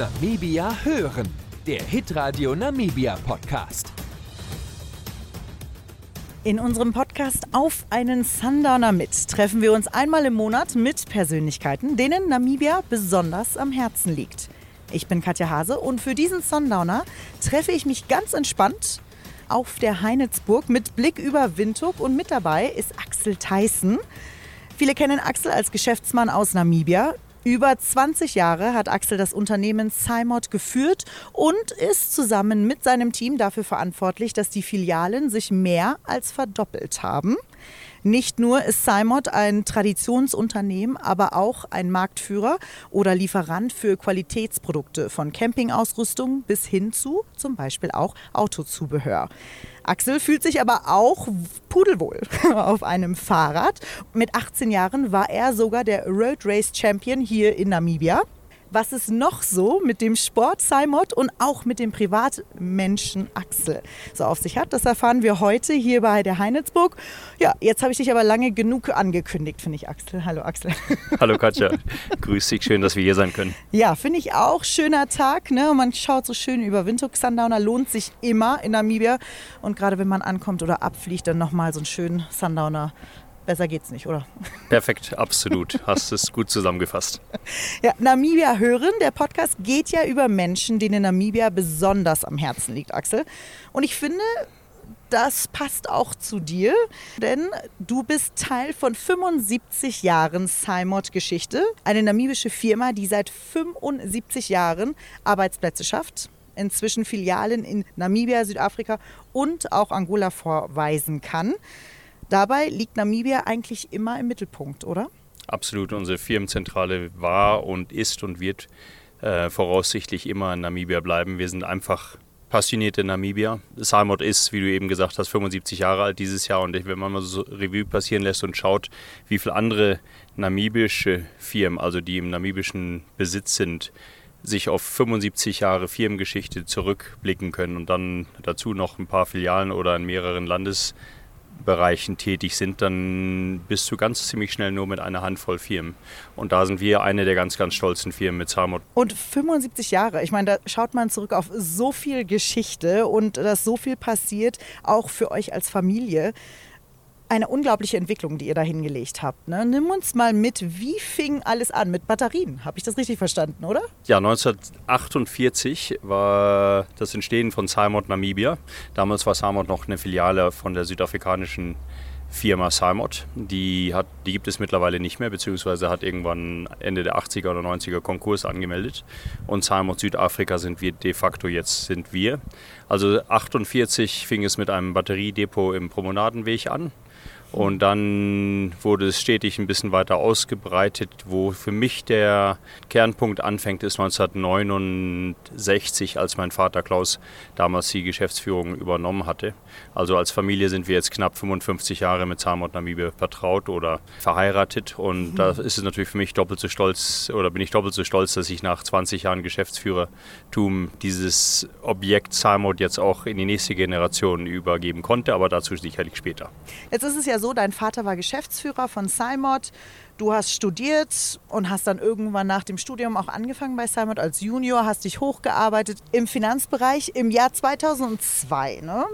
Namibia hören, der Hitradio Namibia Podcast. In unserem Podcast Auf einen Sundowner mit treffen wir uns einmal im Monat mit Persönlichkeiten, denen Namibia besonders am Herzen liegt. Ich bin Katja Hase und für diesen Sundowner treffe ich mich ganz entspannt auf der Heinitzburg mit Blick über Windhoek und mit dabei ist Axel Theissen. Viele kennen Axel als Geschäftsmann aus Namibia. Über 20 Jahre hat Axel das Unternehmen Simod geführt und ist zusammen mit seinem Team dafür verantwortlich, dass die Filialen sich mehr als verdoppelt haben. Nicht nur ist Simod ein Traditionsunternehmen, aber auch ein Marktführer oder Lieferant für Qualitätsprodukte von Campingausrüstung bis hin zu zum Beispiel auch Autozubehör. Axel fühlt sich aber auch pudelwohl auf einem Fahrrad. Mit 18 Jahren war er sogar der Road Race Champion hier in Namibia was es noch so mit dem Sport Simon und auch mit dem Privatmenschen Axel so auf sich hat. Das erfahren wir heute hier bei der Heinitzburg. Ja, jetzt habe ich dich aber lange genug angekündigt, finde ich, Axel. Hallo, Axel. Hallo, Katja. Grüß dich. Schön, dass wir hier sein können. Ja, finde ich auch. Schöner Tag. Ne? Man schaut so schön über Windhoek Sundowner. Lohnt sich immer in Namibia. Und gerade wenn man ankommt oder abfliegt, dann nochmal so einen schönen Sundowner Besser geht's nicht, oder? Perfekt, absolut. Hast es gut zusammengefasst. Ja, Namibia hören. Der Podcast geht ja über Menschen, denen Namibia besonders am Herzen liegt, Axel. Und ich finde, das passt auch zu dir, denn du bist Teil von 75 Jahren Simot Geschichte, eine namibische Firma, die seit 75 Jahren Arbeitsplätze schafft, inzwischen Filialen in Namibia, Südafrika und auch Angola vorweisen kann. Dabei liegt Namibia eigentlich immer im Mittelpunkt, oder? Absolut. Unsere Firmenzentrale war und ist und wird äh, voraussichtlich immer in Namibia bleiben. Wir sind einfach passionierte Namibier. Salmod ist, wie du eben gesagt hast, 75 Jahre alt dieses Jahr und wenn man mal so Revue passieren lässt und schaut, wie viele andere namibische Firmen, also die im namibischen Besitz sind, sich auf 75 Jahre Firmengeschichte zurückblicken können und dann dazu noch ein paar Filialen oder in mehreren Landes Bereichen tätig sind, dann bist du ganz ziemlich schnell nur mit einer Handvoll Firmen. Und da sind wir eine der ganz, ganz stolzen Firmen mit Samot. Und 75 Jahre, ich meine, da schaut man zurück auf so viel Geschichte und dass so viel passiert, auch für euch als Familie eine unglaubliche Entwicklung, die ihr da hingelegt habt. Ne? Nimm uns mal mit, wie fing alles an? Mit Batterien, habe ich das richtig verstanden, oder? Ja, 1948 war das Entstehen von Simon Namibia. Damals war Simon noch eine Filiale von der südafrikanischen Firma Simot. Die, hat, die gibt es mittlerweile nicht mehr, beziehungsweise hat irgendwann Ende der 80er oder 90er Konkurs angemeldet. Und Simot Südafrika sind wir de facto jetzt sind wir. Also 48 fing es mit einem Batteriedepot im Promenadenweg an. Und dann wurde es stetig ein bisschen weiter ausgebreitet. Wo für mich der Kernpunkt anfängt, ist 1969, als mein Vater Klaus damals die Geschäftsführung übernommen hatte. Also als Familie sind wir jetzt knapp 55 Jahre mit Zamot Namibia vertraut oder verheiratet. Und mhm. da ist es natürlich für mich doppelt so stolz oder bin ich doppelt so stolz, dass ich nach 20 Jahren Geschäftsführertum dieses Objekt Zamot jetzt auch in die nächste Generation übergeben konnte. Aber dazu sicherlich später. Jetzt ist es ja so, dein Vater war Geschäftsführer von Simod. Du hast studiert und hast dann irgendwann nach dem Studium auch angefangen bei Simod als Junior, hast dich hochgearbeitet im Finanzbereich im Jahr 2002. Ne?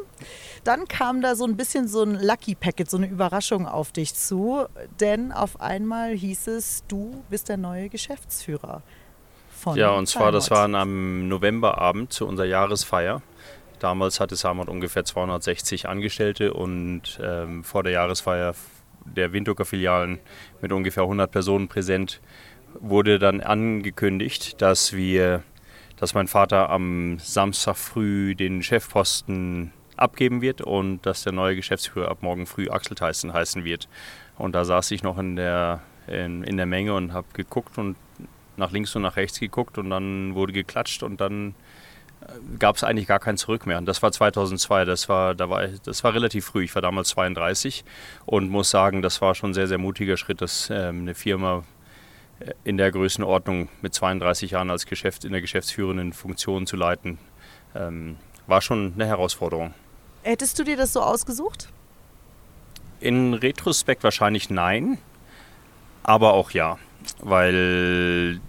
Dann kam da so ein bisschen so ein Lucky Packet, so eine Überraschung auf dich zu, denn auf einmal hieß es, du bist der neue Geschäftsführer. Von ja, und zwar, das war am Novemberabend zu unserer Jahresfeier. Damals hatte Samot ungefähr 260 Angestellte und ähm, vor der Jahresfeier der Windhoeker Filialen mit ungefähr 100 Personen präsent wurde dann angekündigt, dass wir, dass mein Vater am Samstag früh den Chefposten abgeben wird und dass der neue Geschäftsführer ab morgen früh Axel Tyson heißen wird. Und da saß ich noch in der, in, in der Menge und habe geguckt und nach links und nach rechts geguckt und dann wurde geklatscht und dann gab es eigentlich gar kein Zurück mehr. Und das war 2002, das war, da war, das war relativ früh. Ich war damals 32 und muss sagen, das war schon ein sehr, sehr mutiger Schritt, dass ähm, eine Firma äh, in der Größenordnung mit 32 Jahren als Geschäft in der geschäftsführenden Funktion zu leiten, ähm, war schon eine Herausforderung. Hättest du dir das so ausgesucht? In Retrospekt wahrscheinlich nein, aber auch ja, weil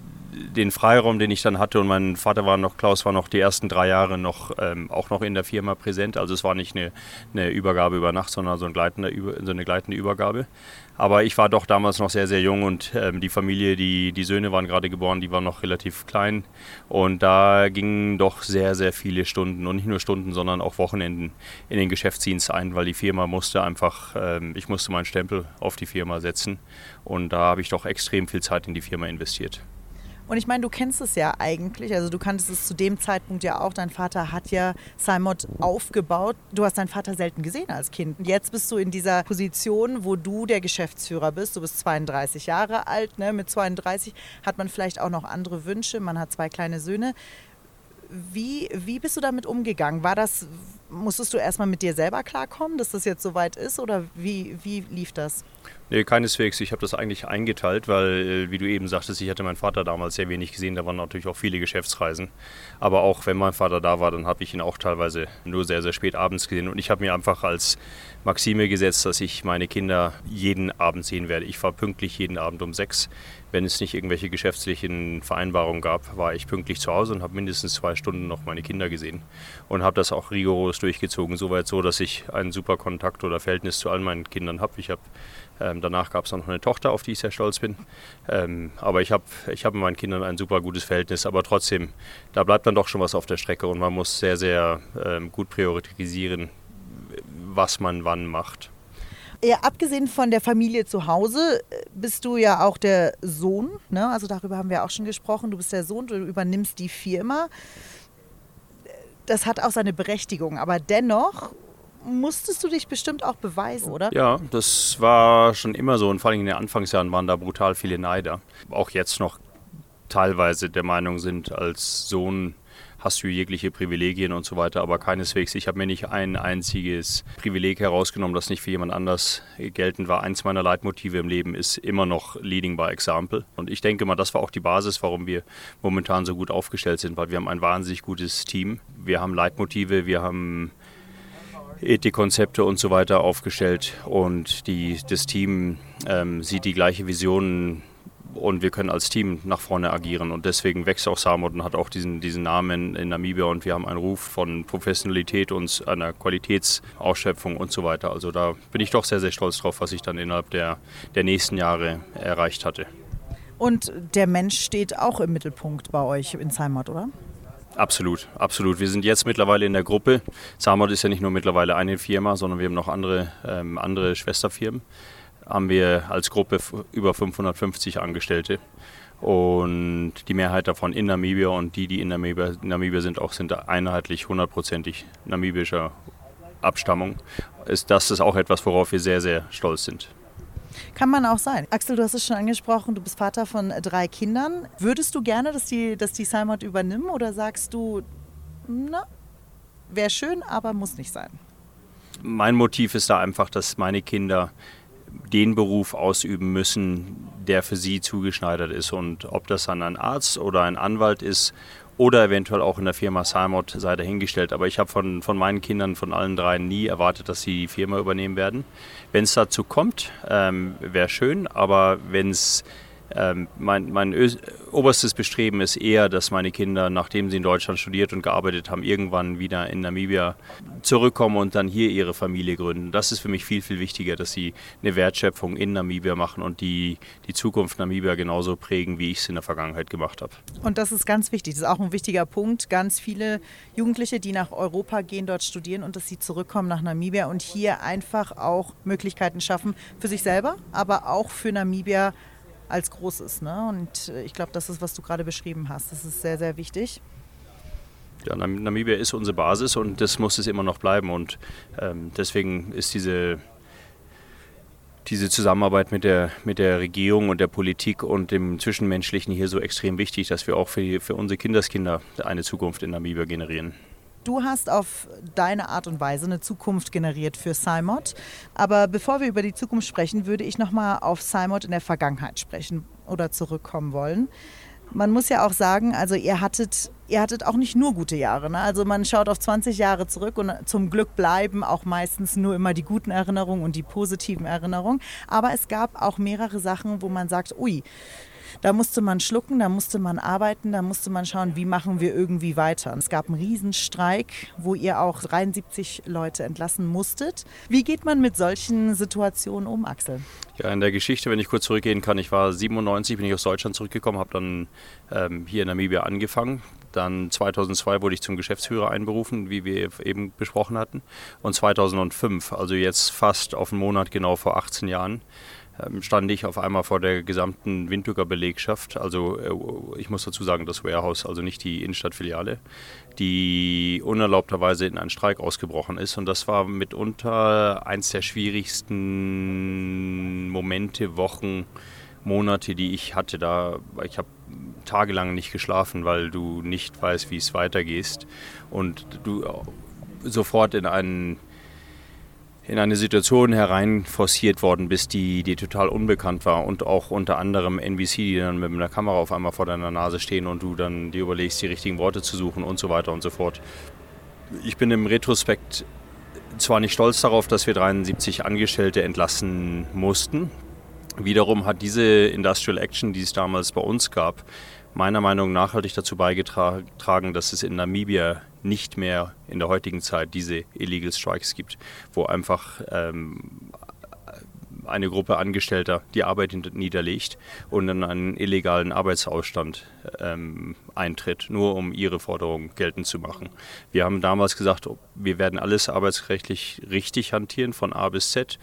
den Freiraum, den ich dann hatte und mein Vater war noch, Klaus war noch die ersten drei Jahre noch ähm, auch noch in der Firma präsent. Also es war nicht eine, eine Übergabe über Nacht, sondern so, ein so eine gleitende Übergabe. Aber ich war doch damals noch sehr, sehr jung und ähm, die Familie, die, die Söhne waren gerade geboren, die waren noch relativ klein. Und da gingen doch sehr, sehr viele Stunden und nicht nur Stunden, sondern auch Wochenenden in den Geschäftsdienst ein, weil die Firma musste einfach, ähm, ich musste meinen Stempel auf die Firma setzen. Und da habe ich doch extrem viel Zeit in die Firma investiert. Und ich meine, du kennst es ja eigentlich, also du kanntest es zu dem Zeitpunkt ja auch. Dein Vater hat ja Simon aufgebaut. Du hast deinen Vater selten gesehen als Kind. Und jetzt bist du in dieser Position, wo du der Geschäftsführer bist. Du bist 32 Jahre alt. Ne? Mit 32 hat man vielleicht auch noch andere Wünsche. Man hat zwei kleine Söhne. Wie, wie bist du damit umgegangen? War das, musstest du erstmal mit dir selber klarkommen, dass das jetzt soweit ist? Oder wie, wie lief das? Nee, keineswegs. Ich habe das eigentlich eingeteilt, weil, äh, wie du eben sagtest, ich hatte meinen Vater damals sehr wenig gesehen. Da waren natürlich auch viele Geschäftsreisen. Aber auch wenn mein Vater da war, dann habe ich ihn auch teilweise nur sehr, sehr spät abends gesehen. Und ich habe mir einfach als Maxime gesetzt, dass ich meine Kinder jeden Abend sehen werde. Ich war pünktlich jeden Abend um sechs. Wenn es nicht irgendwelche geschäftlichen Vereinbarungen gab, war ich pünktlich zu Hause und habe mindestens zwei Stunden noch meine Kinder gesehen. Und habe das auch rigoros durchgezogen. Soweit so, dass ich einen super Kontakt oder Verhältnis zu all meinen Kindern habe. Ich habe ähm, danach gab es noch eine Tochter, auf die ich sehr stolz bin. Ähm, aber ich habe ich hab mit meinen Kindern ein super gutes Verhältnis. Aber trotzdem, da bleibt dann doch schon was auf der Strecke und man muss sehr, sehr ähm, gut priorisieren, was man wann macht. Ja, abgesehen von der Familie zu Hause äh, bist du ja auch der Sohn. Ne? Also darüber haben wir auch schon gesprochen. Du bist der Sohn, du übernimmst die Firma. Das hat auch seine Berechtigung. Aber dennoch musstest du dich bestimmt auch beweisen, oder? Ja, das war schon immer so und vor allem in den Anfangsjahren waren da brutal viele Neider. Auch jetzt noch teilweise der Meinung sind, als Sohn hast du jegliche Privilegien und so weiter, aber keineswegs. Ich habe mir nicht ein einziges Privileg herausgenommen, das nicht für jemand anders geltend war. Eins meiner Leitmotive im Leben ist immer noch Leading by Example. Und ich denke mal, das war auch die Basis, warum wir momentan so gut aufgestellt sind, weil wir haben ein wahnsinnig gutes Team. Wir haben Leitmotive, wir haben Ethikkonzepte und so weiter aufgestellt und die, das Team ähm, sieht die gleiche Vision und wir können als Team nach vorne agieren und deswegen wächst auch Samot und hat auch diesen, diesen Namen in Namibia und wir haben einen Ruf von Professionalität und einer Qualitätsausschöpfung und so weiter. Also da bin ich doch sehr, sehr stolz drauf, was ich dann innerhalb der, der nächsten Jahre erreicht hatte. Und der Mensch steht auch im Mittelpunkt bei euch in Heimat, oder? Absolut, absolut. Wir sind jetzt mittlerweile in der Gruppe. Samod ist ja nicht nur mittlerweile eine Firma, sondern wir haben noch andere, ähm, andere Schwesterfirmen. Haben wir als Gruppe über 550 Angestellte. Und die Mehrheit davon in Namibia und die, die in Namibia, Namibia sind, auch sind einheitlich hundertprozentig namibischer Abstammung. Ist, das ist auch etwas, worauf wir sehr, sehr stolz sind. Kann man auch sein. Axel, du hast es schon angesprochen, du bist Vater von drei Kindern. Würdest du gerne, dass die, dass die Simon übernimmt oder sagst du, na, wäre schön, aber muss nicht sein? Mein Motiv ist da einfach, dass meine Kinder den Beruf ausüben müssen, der für sie zugeschneidert ist. Und ob das dann ein Arzt oder ein Anwalt ist oder eventuell auch in der Firma Simot sei dahingestellt. Aber ich habe von, von meinen Kindern, von allen drei, nie erwartet, dass sie die Firma übernehmen werden. Wenn es dazu kommt, ähm, wäre schön, aber wenn es ähm, mein, mein oberstes Bestreben ist eher, dass meine Kinder, nachdem sie in Deutschland studiert und gearbeitet haben, irgendwann wieder in Namibia zurückkommen und dann hier ihre Familie gründen. Das ist für mich viel, viel wichtiger, dass sie eine Wertschöpfung in Namibia machen und die, die Zukunft Namibia genauso prägen, wie ich es in der Vergangenheit gemacht habe. Und das ist ganz wichtig. Das ist auch ein wichtiger Punkt. Ganz viele Jugendliche, die nach Europa gehen, dort studieren und dass sie zurückkommen nach Namibia und hier einfach auch Möglichkeiten schaffen für sich selber, aber auch für Namibia als groß ist. Ne? Und äh, ich glaube, das ist, was du gerade beschrieben hast. Das ist sehr, sehr wichtig. Ja, Namibia ist unsere Basis und das muss es immer noch bleiben. Und ähm, deswegen ist diese, diese Zusammenarbeit mit der, mit der Regierung und der Politik und dem Zwischenmenschlichen hier so extrem wichtig, dass wir auch für, für unsere Kindeskinder eine Zukunft in Namibia generieren. Du hast auf deine Art und Weise eine Zukunft generiert für Simot. Aber bevor wir über die Zukunft sprechen, würde ich nochmal auf Simot in der Vergangenheit sprechen oder zurückkommen wollen. Man muss ja auch sagen, also ihr hattet, ihr hattet auch nicht nur gute Jahre. Ne? Also man schaut auf 20 Jahre zurück und zum Glück bleiben auch meistens nur immer die guten Erinnerungen und die positiven Erinnerungen. Aber es gab auch mehrere Sachen, wo man sagt, ui, Da musste man schlucken, da musste man arbeiten, da musste man schauen, wie machen wir irgendwie weiter. Es gab einen Riesenstreik, wo ihr auch 73 Leute entlassen musstet. Wie geht man mit solchen Situationen um, Axel? Ja, in der Geschichte, wenn ich kurz zurückgehen kann, ich war 97, bin ich aus Deutschland zurückgekommen, habe dann ähm, hier in Namibia angefangen. Dann 2002 wurde ich zum Geschäftsführer einberufen, wie wir eben besprochen hatten. Und 2005, also jetzt fast auf einen Monat genau vor 18 Jahren, stand ich auf einmal vor der gesamten Windhoeker Belegschaft. Also äh, ich muss dazu sagen, das Warehouse, also nicht die Innenstadtfiliale, die unerlaubterweise in einen Streik ausgebrochen ist. Und das war mitunter eins der schwierigsten Momente, Wochen, Monate, die ich hatte. Da ich habe tagelang nicht geschlafen, weil du nicht weißt, wie es weitergeht und du sofort in einen in eine Situation hereinforciert worden bist, die, die total unbekannt war und auch unter anderem NBC, die dann mit einer Kamera auf einmal vor deiner Nase stehen und du dann dir überlegst, die richtigen Worte zu suchen und so weiter und so fort. Ich bin im Retrospekt zwar nicht stolz darauf, dass wir 73 Angestellte entlassen mussten. Wiederum hat diese Industrial Action, die es damals bei uns gab, meiner Meinung nach nachhaltig dazu beigetragen, dass es in Namibia nicht mehr in der heutigen Zeit diese Illegal Strikes gibt, wo einfach ähm, eine Gruppe Angestellter die Arbeit niederlegt und in einen illegalen Arbeitsausstand ähm, eintritt, nur um ihre Forderungen geltend zu machen. Wir haben damals gesagt, wir werden alles arbeitsrechtlich richtig hantieren, von A bis Z,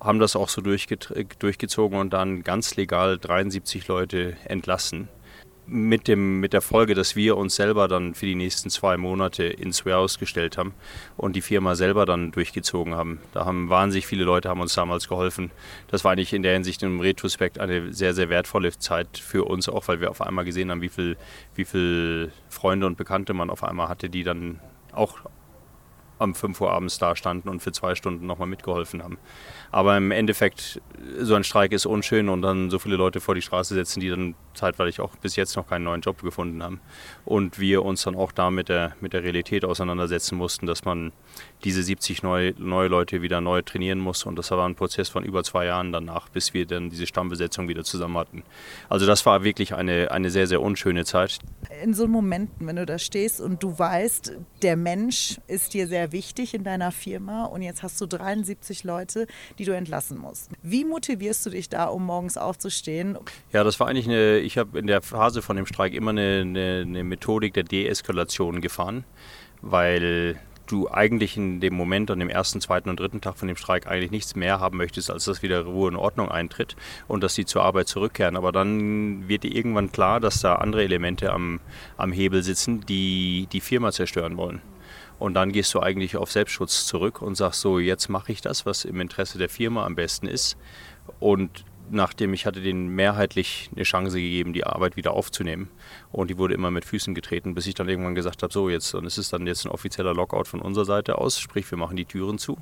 haben das auch so durchgezogen und dann ganz legal 73 Leute entlassen mit, dem, mit der Folge, dass wir uns selber dann für die nächsten zwei Monate ins Warehouse gestellt haben und die Firma selber dann durchgezogen haben. Da haben wahnsinnig viele Leute haben uns damals geholfen. Das war eigentlich in der Hinsicht im Retrospekt eine sehr, sehr wertvolle Zeit für uns auch, weil wir auf einmal gesehen haben, wie viel, wie viel Freunde und Bekannte man auf einmal hatte, die dann auch am 5 Uhr abends da standen und für zwei Stunden nochmal mitgeholfen haben. Aber im Endeffekt, so ein Streik ist unschön und dann so viele Leute vor die Straße setzen, die dann zeitweilig auch bis jetzt noch keinen neuen Job gefunden haben. Und wir uns dann auch da mit der, mit der Realität auseinandersetzen mussten, dass man diese 70 neue, neue Leute wieder neu trainieren muss. Und das war ein Prozess von über zwei Jahren danach, bis wir dann diese Stammbesetzung wieder zusammen hatten. Also das war wirklich eine, eine sehr, sehr unschöne Zeit. In so Momenten, wenn du da stehst und du weißt, der Mensch ist dir sehr wichtig in deiner Firma und jetzt hast du 73 Leute, die du entlassen musst. Wie motivierst du dich da, um morgens aufzustehen? Ja, das war eigentlich eine, ich habe in der Phase von dem Streik immer eine, eine, eine Methodik der Deeskalation gefahren, weil du eigentlich in dem Moment, an dem ersten, zweiten und dritten Tag von dem Streik eigentlich nichts mehr haben möchtest, als dass wieder Ruhe und Ordnung eintritt und dass sie zur Arbeit zurückkehren. Aber dann wird dir irgendwann klar, dass da andere Elemente am, am Hebel sitzen, die die Firma zerstören wollen. Und dann gehst du eigentlich auf Selbstschutz zurück und sagst so, jetzt mache ich das, was im Interesse der Firma am besten ist. Und nachdem ich hatte denen mehrheitlich eine Chance gegeben, die Arbeit wieder aufzunehmen. Und die wurde immer mit Füßen getreten, bis ich dann irgendwann gesagt habe, so jetzt, und es ist dann jetzt ein offizieller Lockout von unserer Seite aus, sprich wir machen die Türen zu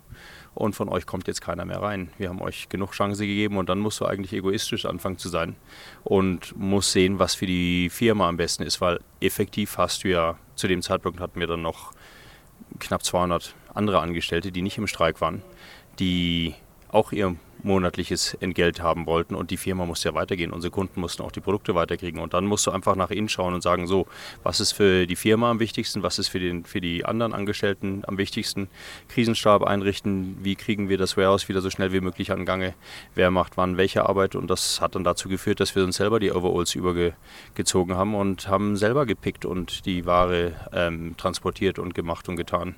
und von euch kommt jetzt keiner mehr rein. Wir haben euch genug Chance gegeben und dann musst du eigentlich egoistisch anfangen zu sein und musst sehen, was für die Firma am besten ist, weil effektiv hast du ja, zu dem Zeitpunkt hatten wir dann noch knapp 200 andere Angestellte, die nicht im Streik waren, die auch ihr monatliches Entgelt haben wollten und die Firma musste ja weitergehen. Unsere Kunden mussten auch die Produkte weiterkriegen. Und dann musst du einfach nach innen schauen und sagen, so, was ist für die Firma am wichtigsten, was ist für, den, für die anderen Angestellten am wichtigsten, Krisenstab einrichten, wie kriegen wir das Warehouse wieder so schnell wie möglich an Gange, wer macht wann welche Arbeit. Und das hat dann dazu geführt, dass wir uns selber die Overalls übergezogen haben und haben selber gepickt und die Ware ähm, transportiert und gemacht und getan.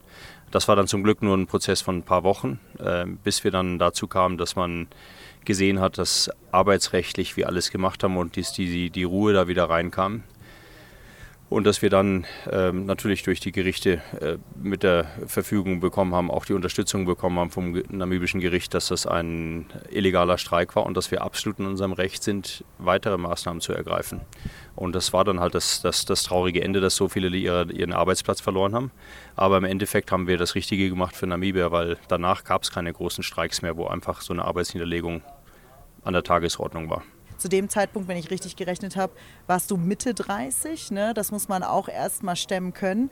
Das war dann zum Glück nur ein Prozess von ein paar Wochen, äh, bis wir dann dazu kamen, dass man gesehen hat, dass arbeitsrechtlich wir alles gemacht haben und die, die, die Ruhe da wieder reinkam. Und dass wir dann ähm, natürlich durch die Gerichte äh, mit der Verfügung bekommen haben, auch die Unterstützung bekommen haben vom namibischen Gericht, dass das ein illegaler Streik war und dass wir absolut in unserem Recht sind, weitere Maßnahmen zu ergreifen. Und das war dann halt das, das, das traurige Ende, dass so viele ihre, ihren Arbeitsplatz verloren haben. Aber im Endeffekt haben wir das Richtige gemacht für Namibia, weil danach gab es keine großen Streiks mehr, wo einfach so eine Arbeitsniederlegung an der Tagesordnung war zu dem Zeitpunkt, wenn ich richtig gerechnet habe, warst du Mitte 30. Ne? Das muss man auch erst mal stemmen können.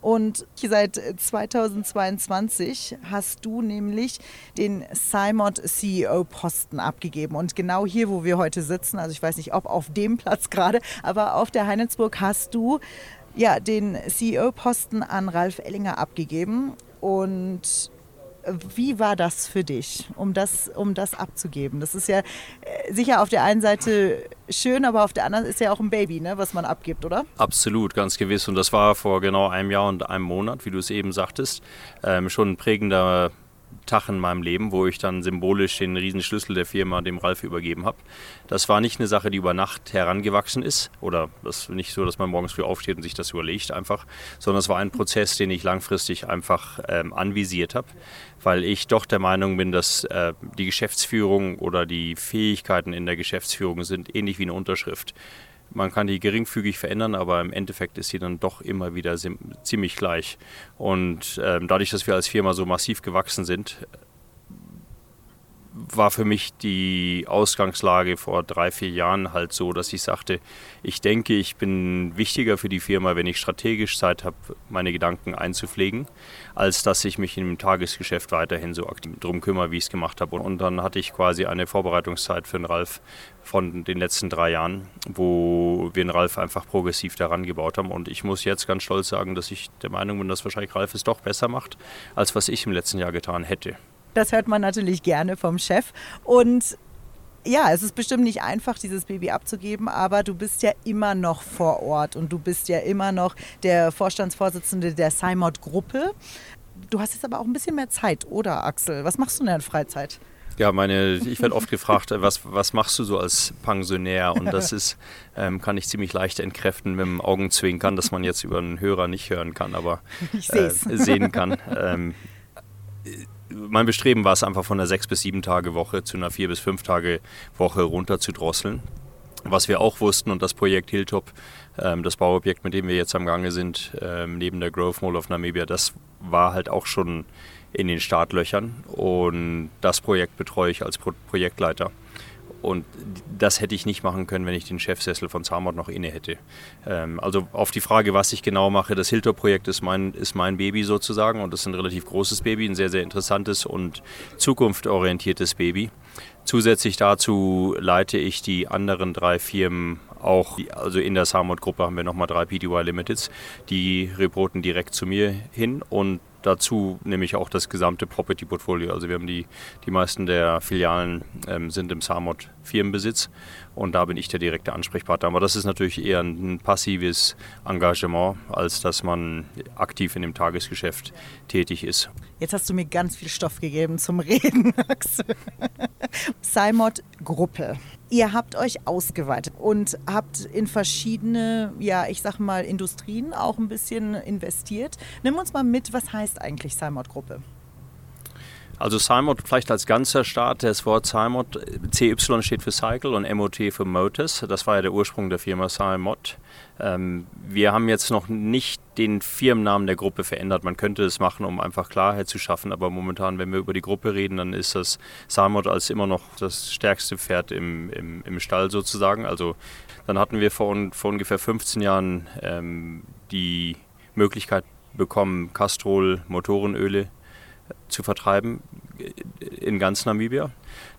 Und seit 2022 hast du nämlich den Simon CEO-Posten abgegeben. Und genau hier, wo wir heute sitzen, also ich weiß nicht, ob auf dem Platz gerade, aber auf der Heinetzburg hast du ja den CEO-Posten an Ralf Ellinger abgegeben. Und wie war das für dich, um das, um das abzugeben? Das ist ja äh, sicher auf der einen Seite schön, aber auf der anderen ist ja auch ein Baby, ne, was man abgibt, oder? Absolut, ganz gewiss. Und das war vor genau einem Jahr und einem Monat, wie du es eben sagtest, ähm, schon ein prägender Tag in meinem Leben, wo ich dann symbolisch den Riesenschlüssel der Firma dem Ralf übergeben habe. Das war nicht eine Sache, die über Nacht herangewachsen ist oder das nicht so, dass man morgens früh aufsteht und sich das überlegt einfach, sondern es war ein Prozess, den ich langfristig einfach ähm, anvisiert habe, weil ich doch der Meinung bin, dass äh, die Geschäftsführung oder die Fähigkeiten in der Geschäftsführung sind ähnlich wie eine Unterschrift. Man kann die geringfügig verändern, aber im Endeffekt ist sie dann doch immer wieder ziemlich gleich. Und ähm, dadurch, dass wir als Firma so massiv gewachsen sind, war für mich die Ausgangslage vor drei, vier Jahren halt so, dass ich sagte, ich denke, ich bin wichtiger für die Firma, wenn ich strategisch Zeit habe, meine Gedanken einzupflegen, als dass ich mich im Tagesgeschäft weiterhin so aktiv drum kümmere, wie ich es gemacht habe. Und dann hatte ich quasi eine Vorbereitungszeit für den Ralf von den letzten drei Jahren, wo wir den Ralf einfach progressiv daran gebaut haben. Und ich muss jetzt ganz stolz sagen, dass ich der Meinung bin, dass wahrscheinlich Ralf es doch besser macht, als was ich im letzten Jahr getan hätte. Das hört man natürlich gerne vom Chef. Und ja, es ist bestimmt nicht einfach, dieses Baby abzugeben, aber du bist ja immer noch vor Ort und du bist ja immer noch der Vorstandsvorsitzende der Simot-Gruppe. Du hast jetzt aber auch ein bisschen mehr Zeit, oder Axel? Was machst du in der Freizeit? Ja, meine, ich werde oft gefragt, was, was machst du so als Pensionär? Und das ist, ähm, kann ich ziemlich leicht entkräften mit dem Augenzwinkern, dass man jetzt über einen Hörer nicht hören kann, aber äh, sehen kann. Ähm, mein Bestreben war es einfach von einer sechs bis sieben Tage Woche zu einer vier bis fünf Tage Woche runter zu drosseln. Was wir auch wussten und das Projekt Hilltop, ähm, das Bauobjekt, mit dem wir jetzt am Gange sind, ähm, neben der Growth Mall of Namibia, das war halt auch schon in den Startlöchern und das Projekt betreue ich als Pro Projektleiter. Und das hätte ich nicht machen können, wenn ich den Chefsessel von Zamot noch inne hätte. Ähm, also auf die Frage, was ich genau mache, das Hilter-Projekt ist mein, ist mein Baby sozusagen und das ist ein relativ großes Baby, ein sehr, sehr interessantes und zukunftsorientiertes Baby. Zusätzlich dazu leite ich die anderen drei Firmen auch, also in der Samot-Gruppe haben wir nochmal drei PTY Limiteds, die reporten direkt zu mir hin und dazu nehme ich auch das gesamte Property-Portfolio. Also wir haben die, die meisten der Filialen ähm, sind im Samot Firmenbesitz und da bin ich der direkte Ansprechpartner. Aber das ist natürlich eher ein passives Engagement, als dass man aktiv in dem Tagesgeschäft tätig ist. Jetzt hast du mir ganz viel Stoff gegeben zum Reden, Axel. Simot Gruppe. Ihr habt euch ausgeweitet und habt in verschiedene, ja, ich sag mal, Industrien auch ein bisschen investiert. Nimm uns mal mit, was heißt eigentlich Simot Gruppe? Also Simot vielleicht als ganzer Start, das Wort Simot, CY steht für Cycle und MOT für Motors. Das war ja der Ursprung der Firma Simot. Ähm, wir haben jetzt noch nicht den Firmennamen der Gruppe verändert. Man könnte es machen, um einfach Klarheit zu schaffen, aber momentan, wenn wir über die Gruppe reden, dann ist das Simot als immer noch das stärkste Pferd im, im, im Stall sozusagen. Also dann hatten wir vor, vor ungefähr 15 Jahren ähm, die Möglichkeit bekommen, Castrol Motorenöle zu vertreiben in ganz Namibia.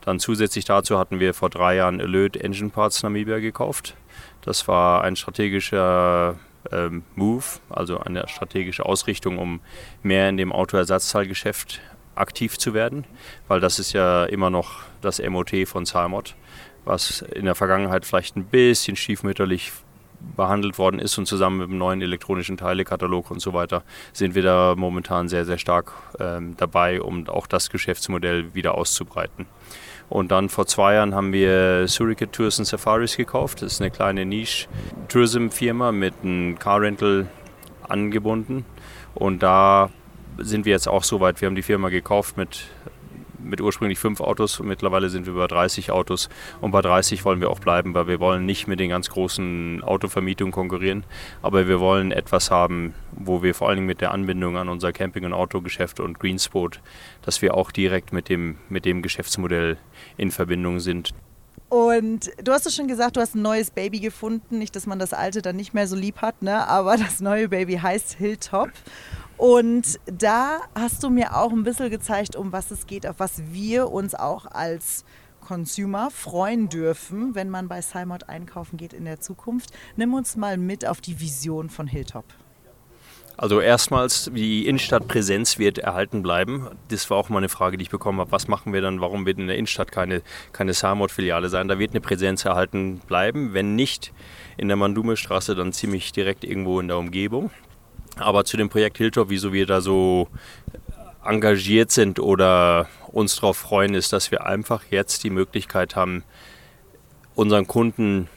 Dann zusätzlich dazu hatten wir vor drei Jahren Alert Engine Parts Namibia gekauft. Das war ein strategischer ähm, Move, also eine strategische Ausrichtung, um mehr in dem Autoersatzteilgeschäft aktiv zu werden, weil das ist ja immer noch das MOT von Salmot, was in der Vergangenheit vielleicht ein bisschen stiefmütterlich behandelt worden ist und zusammen mit dem neuen elektronischen Teilekatalog und so weiter sind wir da momentan sehr, sehr stark ähm, dabei, um auch das Geschäftsmodell wieder auszubreiten. Und dann vor zwei Jahren haben wir Suricate Tours and Safaris gekauft. Das ist eine kleine Niche-Tourism-Firma mit einem Car-Rental angebunden. Und da sind wir jetzt auch so weit. Wir haben die Firma gekauft mit mit ursprünglich fünf Autos mittlerweile sind wir bei 30 Autos. Und bei 30 wollen wir auch bleiben, weil wir wollen nicht mit den ganz großen Autovermietungen konkurrieren, aber wir wollen etwas haben, wo wir vor allen Dingen mit der Anbindung an unser Camping- und Autogeschäft und Greensport, dass wir auch direkt mit dem, mit dem Geschäftsmodell in Verbindung sind. Und du hast es schon gesagt, du hast ein neues Baby gefunden. Nicht, dass man das alte dann nicht mehr so lieb hat, ne? aber das neue Baby heißt Hilltop. Und da hast du mir auch ein bisschen gezeigt, um was es geht, auf was wir uns auch als Consumer freuen dürfen, wenn man bei Simon einkaufen geht in der Zukunft. Nimm uns mal mit auf die Vision von Hilltop. Also erstmals, die Innenstadtpräsenz wird erhalten bleiben. Das war auch mal eine Frage, die ich bekommen habe. Was machen wir dann? Warum wird in der Innenstadt keine, keine Samot-Filiale sein? Da wird eine Präsenz erhalten bleiben. Wenn nicht in der Mandume-Straße, dann ziemlich direkt irgendwo in der Umgebung. Aber zu dem Projekt Hilltop, wieso wir da so engagiert sind oder uns darauf freuen, ist, dass wir einfach jetzt die Möglichkeit haben, unseren Kunden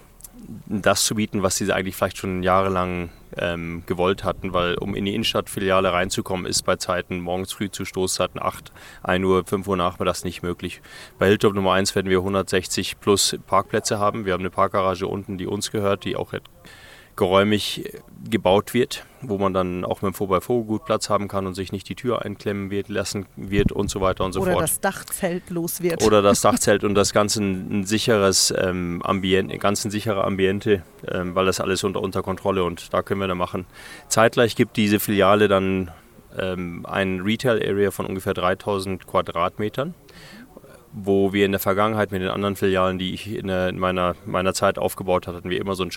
das zu bieten, was sie eigentlich vielleicht schon jahrelang ähm, gewollt hatten, weil um in die Innenstadtfiliale reinzukommen, ist bei Zeiten morgens früh zu Stoßzeiten 8, 1 Uhr, 5 Uhr nachmittags nicht möglich. Bei Hilltop Nummer 1 werden wir 160 plus Parkplätze haben. Wir haben eine Parkgarage unten, die uns gehört, die auch geräumig gebaut wird, wo man dann auch mit dem 4x4 gut Platz haben kann und sich nicht die Tür einklemmen wird, lassen wird und so weiter und so Oder fort. Oder das Dachzelt los wird. Oder das Dachzelt und das Ganze ein sicheres ähm, Ambiente, ganz ein sicherer Ambiente, ähm, weil das alles unter, unter Kontrolle und da können wir da machen. Zeitgleich gibt diese Filiale dann ähm, ein Retail-Area von ungefähr 3000 Quadratmetern wo wir in der Vergangenheit mit den anderen Filialen, die ich in, der, in meiner, meiner Zeit aufgebaut hatte, hatten wir immer so ein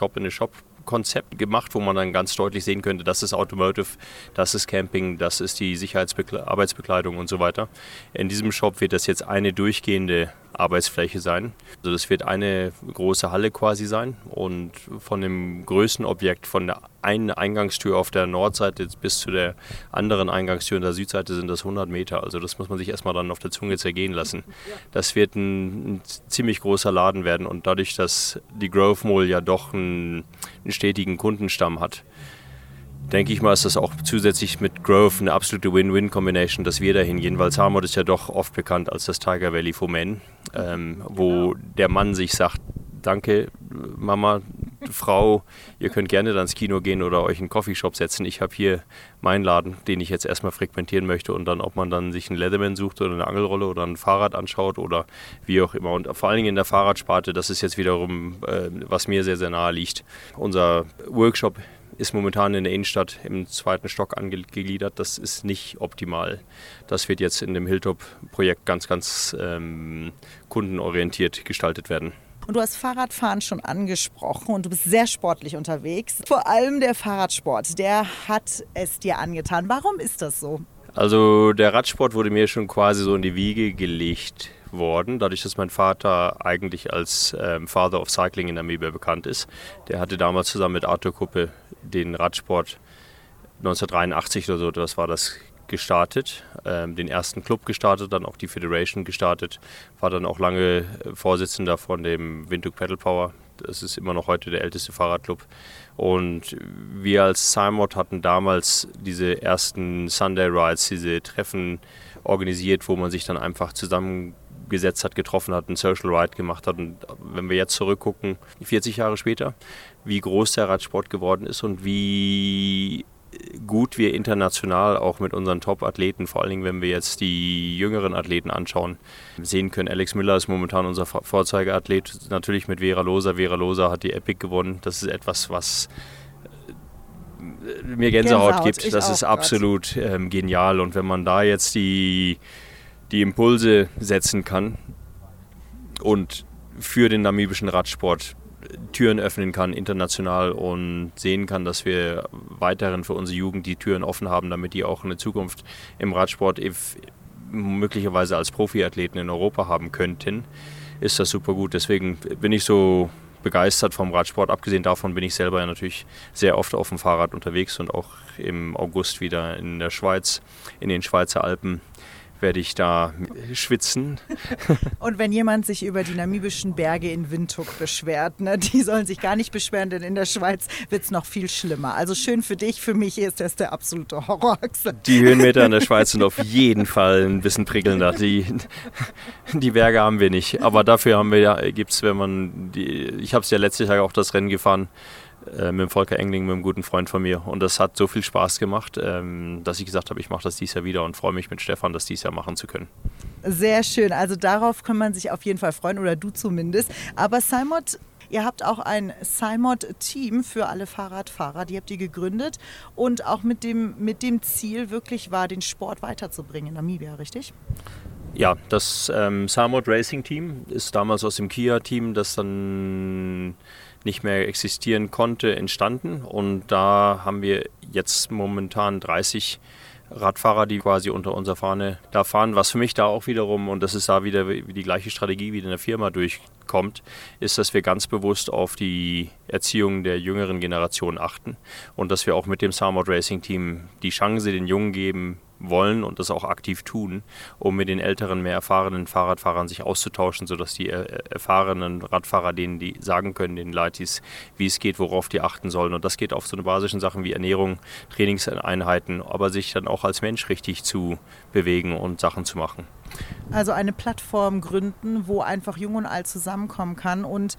Shop-in-a-Shop-Konzept gemacht, wo man dann ganz deutlich sehen könnte, das ist Automotive, das ist Camping, das ist die Sicherheitsarbeitsbekleidung und so weiter. In diesem Shop wird das jetzt eine durchgehende Arbeitsfläche sein. Also das wird eine große Halle quasi sein und von dem größten Objekt, von der einen Eingangstür auf der Nordseite bis zu der anderen Eingangstür in der Südseite sind das 100 Meter. Also das muss man sich erstmal dann auf der Zunge zergehen lassen. Das wird ein, ein ziemlich großer Laden werden und dadurch, dass die Grove Mall ja doch einen, einen stetigen Kundenstamm hat, denke ich mal, ist das auch zusätzlich mit Grove eine absolute Win-Win-Combination, dass wir dahin gehen, weil Samod ist ja doch oft bekannt als das Tiger Valley for Men, ähm, wo der Mann sich sagt, danke Mama, Frau, ihr könnt gerne dann ins Kino gehen oder euch in einen Coffeeshop setzen. Ich habe hier meinen Laden, den ich jetzt erstmal frequentieren möchte und dann, ob man dann sich einen Leatherman sucht oder eine Angelrolle oder ein Fahrrad anschaut oder wie auch immer. Und vor allen Dingen in der Fahrradsparte, das ist jetzt wiederum, äh, was mir sehr, sehr nahe liegt. Unser Workshop ist momentan in der Innenstadt im zweiten Stock angegliedert. Das ist nicht optimal. Das wird jetzt in dem Hilltop-Projekt ganz, ganz ähm, kundenorientiert gestaltet werden. Und du hast Fahrradfahren schon angesprochen und du bist sehr sportlich unterwegs. Vor allem der Fahrradsport, der hat es dir angetan. Warum ist das so? Also der Radsport wurde mir schon quasi so in die Wiege gelegt worden, dadurch, dass mein Vater eigentlich als ähm, Father of Cycling in Namibia bekannt ist. Der hatte damals zusammen mit Arthur Kuppe den Radsport 1983 oder so, das war das gestartet, ähm, den ersten Club gestartet, dann auch die Federation gestartet, war dann auch lange äh, Vorsitzender von dem Windhoek Pedal Power. Das ist immer noch heute der älteste Fahrradclub. Und wir als Simod hatten damals diese ersten Sunday Rides, diese Treffen organisiert, wo man sich dann einfach zusammengesetzt hat, getroffen hat, einen Social Ride gemacht hat. Und wenn wir jetzt zurückgucken, 40 Jahre später, wie groß der Radsport geworden ist und wie gut wir international auch mit unseren Top-Athleten, vor allen Dingen wenn wir jetzt die jüngeren Athleten anschauen, sehen können. Alex Müller ist momentan unser Vorzeigeathlet, natürlich mit Vera Losa. Vera Losa hat die Epic gewonnen. Das ist etwas, was äh, mir Gänsehaut, Gänsehaut gibt. Das ist absolut ähm, genial. Und wenn man da jetzt die, die Impulse setzen kann und für den namibischen Radsport Türen öffnen kann international und sehen kann, dass wir weiterhin für unsere Jugend die Türen offen haben, damit die auch eine Zukunft im Radsport möglicherweise als Profiathleten in Europa haben könnten, ist das super gut. Deswegen bin ich so begeistert vom Radsport. Abgesehen davon bin ich selber ja natürlich sehr oft auf dem Fahrrad unterwegs und auch im August wieder in der Schweiz, in den Schweizer Alpen werde ich da schwitzen. Und wenn jemand sich über die namibischen Berge in Windhoek beschwert, ne, die sollen sich gar nicht beschweren, denn in der Schweiz wird es noch viel schlimmer. Also schön für dich, für mich ist das der absolute Horror. Die Höhenmeter in der Schweiz sind auf jeden Fall ein bisschen prickelnder. Die, die Berge haben wir nicht. Aber dafür haben wir ja, gibt es, wenn man, die, ich habe es ja letztes Jahr auch das Rennen gefahren, äh, mit dem Volker Engling, mit einem guten Freund von mir. Und das hat so viel Spaß gemacht, ähm, dass ich gesagt habe, ich mache das dieses Jahr wieder und freue mich mit Stefan, das dieses Jahr machen zu können. Sehr schön. Also darauf kann man sich auf jeden Fall freuen oder du zumindest. Aber Simon, Ihr habt auch ein Simod-Team für alle Fahrradfahrer, die habt ihr gegründet und auch mit dem, mit dem Ziel wirklich war, den Sport weiterzubringen in Namibia, richtig? Ja, das ähm, Simod Racing Team ist damals aus dem Kia-Team, das dann nicht mehr existieren konnte, entstanden. Und da haben wir jetzt momentan 30 Radfahrer, die quasi unter unserer Fahne da fahren. Was für mich da auch wiederum, und das ist da wieder die gleiche Strategie wie in der Firma durchkommt, ist, dass wir ganz bewusst auf die Erziehung der jüngeren Generation achten und dass wir auch mit dem Sarmod Racing Team die Chance den Jungen geben, wollen und das auch aktiv tun, um mit den älteren, mehr erfahrenen Fahrradfahrern sich auszutauschen, sodass die erfahrenen Radfahrer denen die sagen können, den Leitis, wie es geht, worauf die achten sollen. Und das geht auf so eine basischen Sachen wie Ernährung, Trainingseinheiten, aber sich dann auch als Mensch richtig zu bewegen und Sachen zu machen. Also eine Plattform gründen, wo einfach Jung und Alt zusammenkommen kann und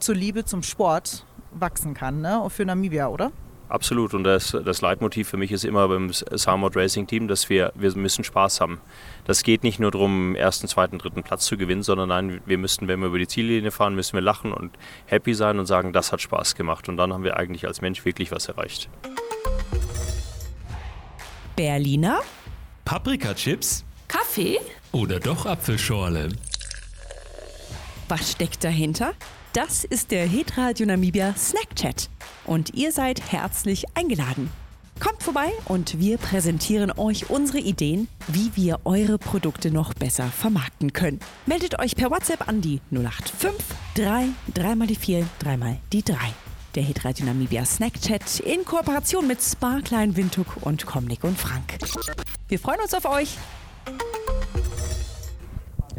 zur Liebe zum Sport wachsen kann, ne? Für Namibia, oder? Absolut. Und das, das Leitmotiv für mich ist immer beim Sarmod Racing Team, dass wir, wir müssen Spaß haben. Das geht nicht nur darum, ersten, zweiten, dritten Platz zu gewinnen, sondern nein, wir müssen, wenn wir über die Ziellinie fahren, müssen wir lachen und happy sein und sagen, das hat Spaß gemacht. Und dann haben wir eigentlich als Mensch wirklich was erreicht. Berliner? Paprikachips? Kaffee? Oder doch Apfelschorle? Was steckt dahinter? Das ist der Hitradio Namibia Snack Chat und ihr seid herzlich eingeladen. Kommt vorbei und wir präsentieren euch unsere Ideen, wie wir eure Produkte noch besser vermarkten können. Meldet euch per WhatsApp an die 085 3 3 mal die 4 3 mal die 3. Der Hitradio Namibia Snack Chat in Kooperation mit Sparkline, Windhoek und Komnik und Frank. Wir freuen uns auf euch.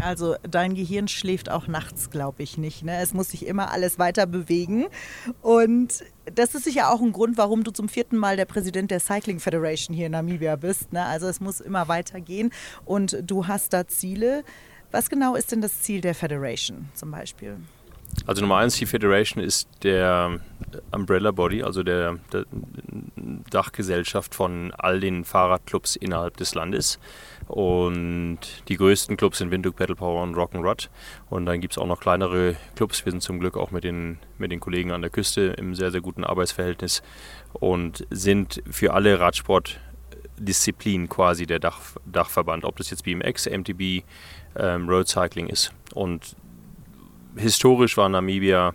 Also dein Gehirn schläft auch nachts, glaube ich nicht. Ne? Es muss sich immer alles weiter bewegen. Und das ist sicher auch ein Grund, warum du zum vierten Mal der Präsident der Cycling Federation hier in Namibia bist. Ne? Also es muss immer weitergehen und du hast da Ziele. Was genau ist denn das Ziel der Federation zum Beispiel? Also Nummer eins, die Federation ist der Umbrella Body, also der, der Dachgesellschaft von all den Fahrradclubs innerhalb des Landes. Und die größten Clubs sind Windhoek, Pedal Power und Rock'n'Rod. Und dann gibt es auch noch kleinere Clubs. Wir sind zum Glück auch mit den, mit den Kollegen an der Küste im sehr, sehr guten Arbeitsverhältnis und sind für alle Radsportdisziplinen quasi der Dach, Dachverband. Ob das jetzt BMX, MTB, ähm, Road Cycling ist. Und historisch war Namibia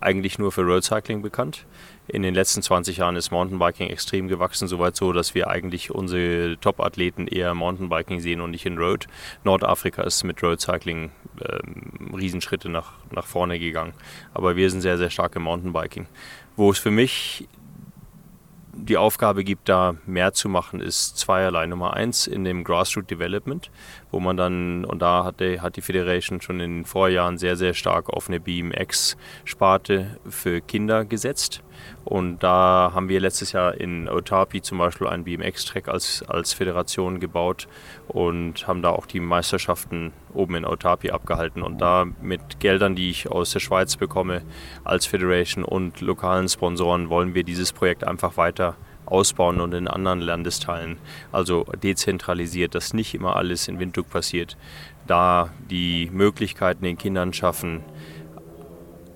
eigentlich nur für Road Cycling bekannt. In den letzten 20 Jahren ist Mountainbiking extrem gewachsen, soweit so, dass wir eigentlich unsere Top-Athleten eher Mountainbiking sehen und nicht in Road. Nordafrika ist mit Road Cycling ähm, Riesenschritte nach, nach vorne gegangen. Aber wir sind sehr, sehr stark im Mountainbiking. Wo es für mich die Aufgabe gibt, da mehr zu machen, ist zweierlei. Nummer eins in dem Grassroot Development, wo man dann, und da hat die, hat die Federation schon in den Vorjahren sehr, sehr stark auf eine BMX-Sparte für Kinder gesetzt. Und da haben wir letztes Jahr in Otapi zum Beispiel einen BMX-Track als, als Föderation gebaut und haben da auch die Meisterschaften oben in Otapi abgehalten. Und da mit Geldern, die ich aus der Schweiz bekomme als Federation und lokalen Sponsoren, wollen wir dieses Projekt einfach weiter ausbauen und in anderen Landesteilen, also dezentralisiert, dass nicht immer alles in Windhoek passiert, da die Möglichkeiten den Kindern schaffen,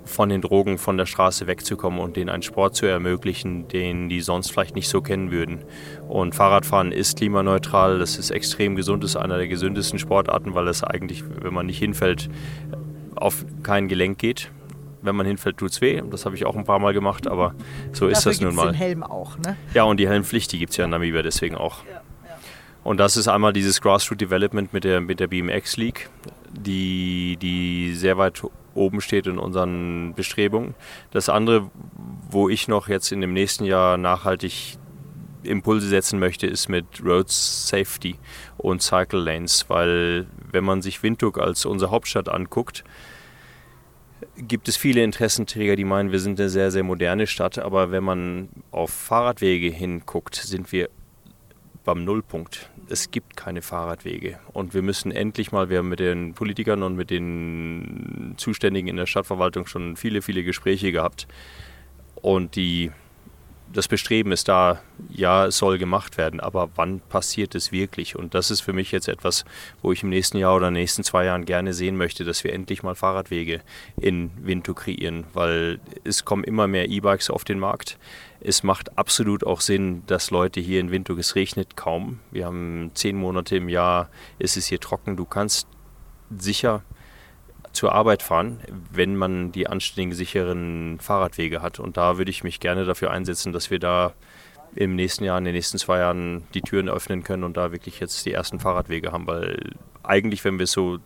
von den Drogen von der Straße wegzukommen und denen einen Sport zu ermöglichen, den die sonst vielleicht nicht so kennen würden. Und Fahrradfahren ist klimaneutral, das ist extrem gesund, das ist einer der gesündesten Sportarten, weil es eigentlich, wenn man nicht hinfällt, auf kein Gelenk geht. Wenn man hinfällt, tut es weh. Das habe ich auch ein paar Mal gemacht, aber so ist das nun mal. den Helm auch, ne? Ja, und die Helmpflicht, die gibt es ja in Namibia deswegen auch. Ja, ja. Und das ist einmal dieses Grassroot Development mit der, mit der BMX League, die, die sehr weit oben steht in unseren Bestrebungen. Das andere, wo ich noch jetzt in dem nächsten Jahr nachhaltig Impulse setzen möchte, ist mit Road Safety und Cycle Lanes, weil wenn man sich Windhoek als unsere Hauptstadt anguckt, gibt es viele Interessenträger, die meinen, wir sind eine sehr, sehr moderne Stadt, aber wenn man auf Fahrradwege hinguckt, sind wir beim Nullpunkt es gibt keine Fahrradwege. Und wir müssen endlich mal, wir haben mit den Politikern und mit den Zuständigen in der Stadtverwaltung schon viele, viele Gespräche gehabt. Und die, das Bestreben ist da, ja, es soll gemacht werden, aber wann passiert es wirklich? Und das ist für mich jetzt etwas, wo ich im nächsten Jahr oder nächsten zwei Jahren gerne sehen möchte, dass wir endlich mal Fahrradwege in Windhoek kreieren, weil es kommen immer mehr E-Bikes auf den Markt. Es macht absolut auch Sinn, dass Leute hier in Windhoek, es regnet kaum. Wir haben zehn Monate im Jahr, ist es hier trocken. Du kannst sicher zur Arbeit fahren, wenn man die anständigen, sicheren Fahrradwege hat. Und da würde ich mich gerne dafür einsetzen, dass wir da im nächsten Jahr, in den nächsten zwei Jahren die Türen öffnen können und da wirklich jetzt die ersten Fahrradwege haben. Weil eigentlich, wenn wir es so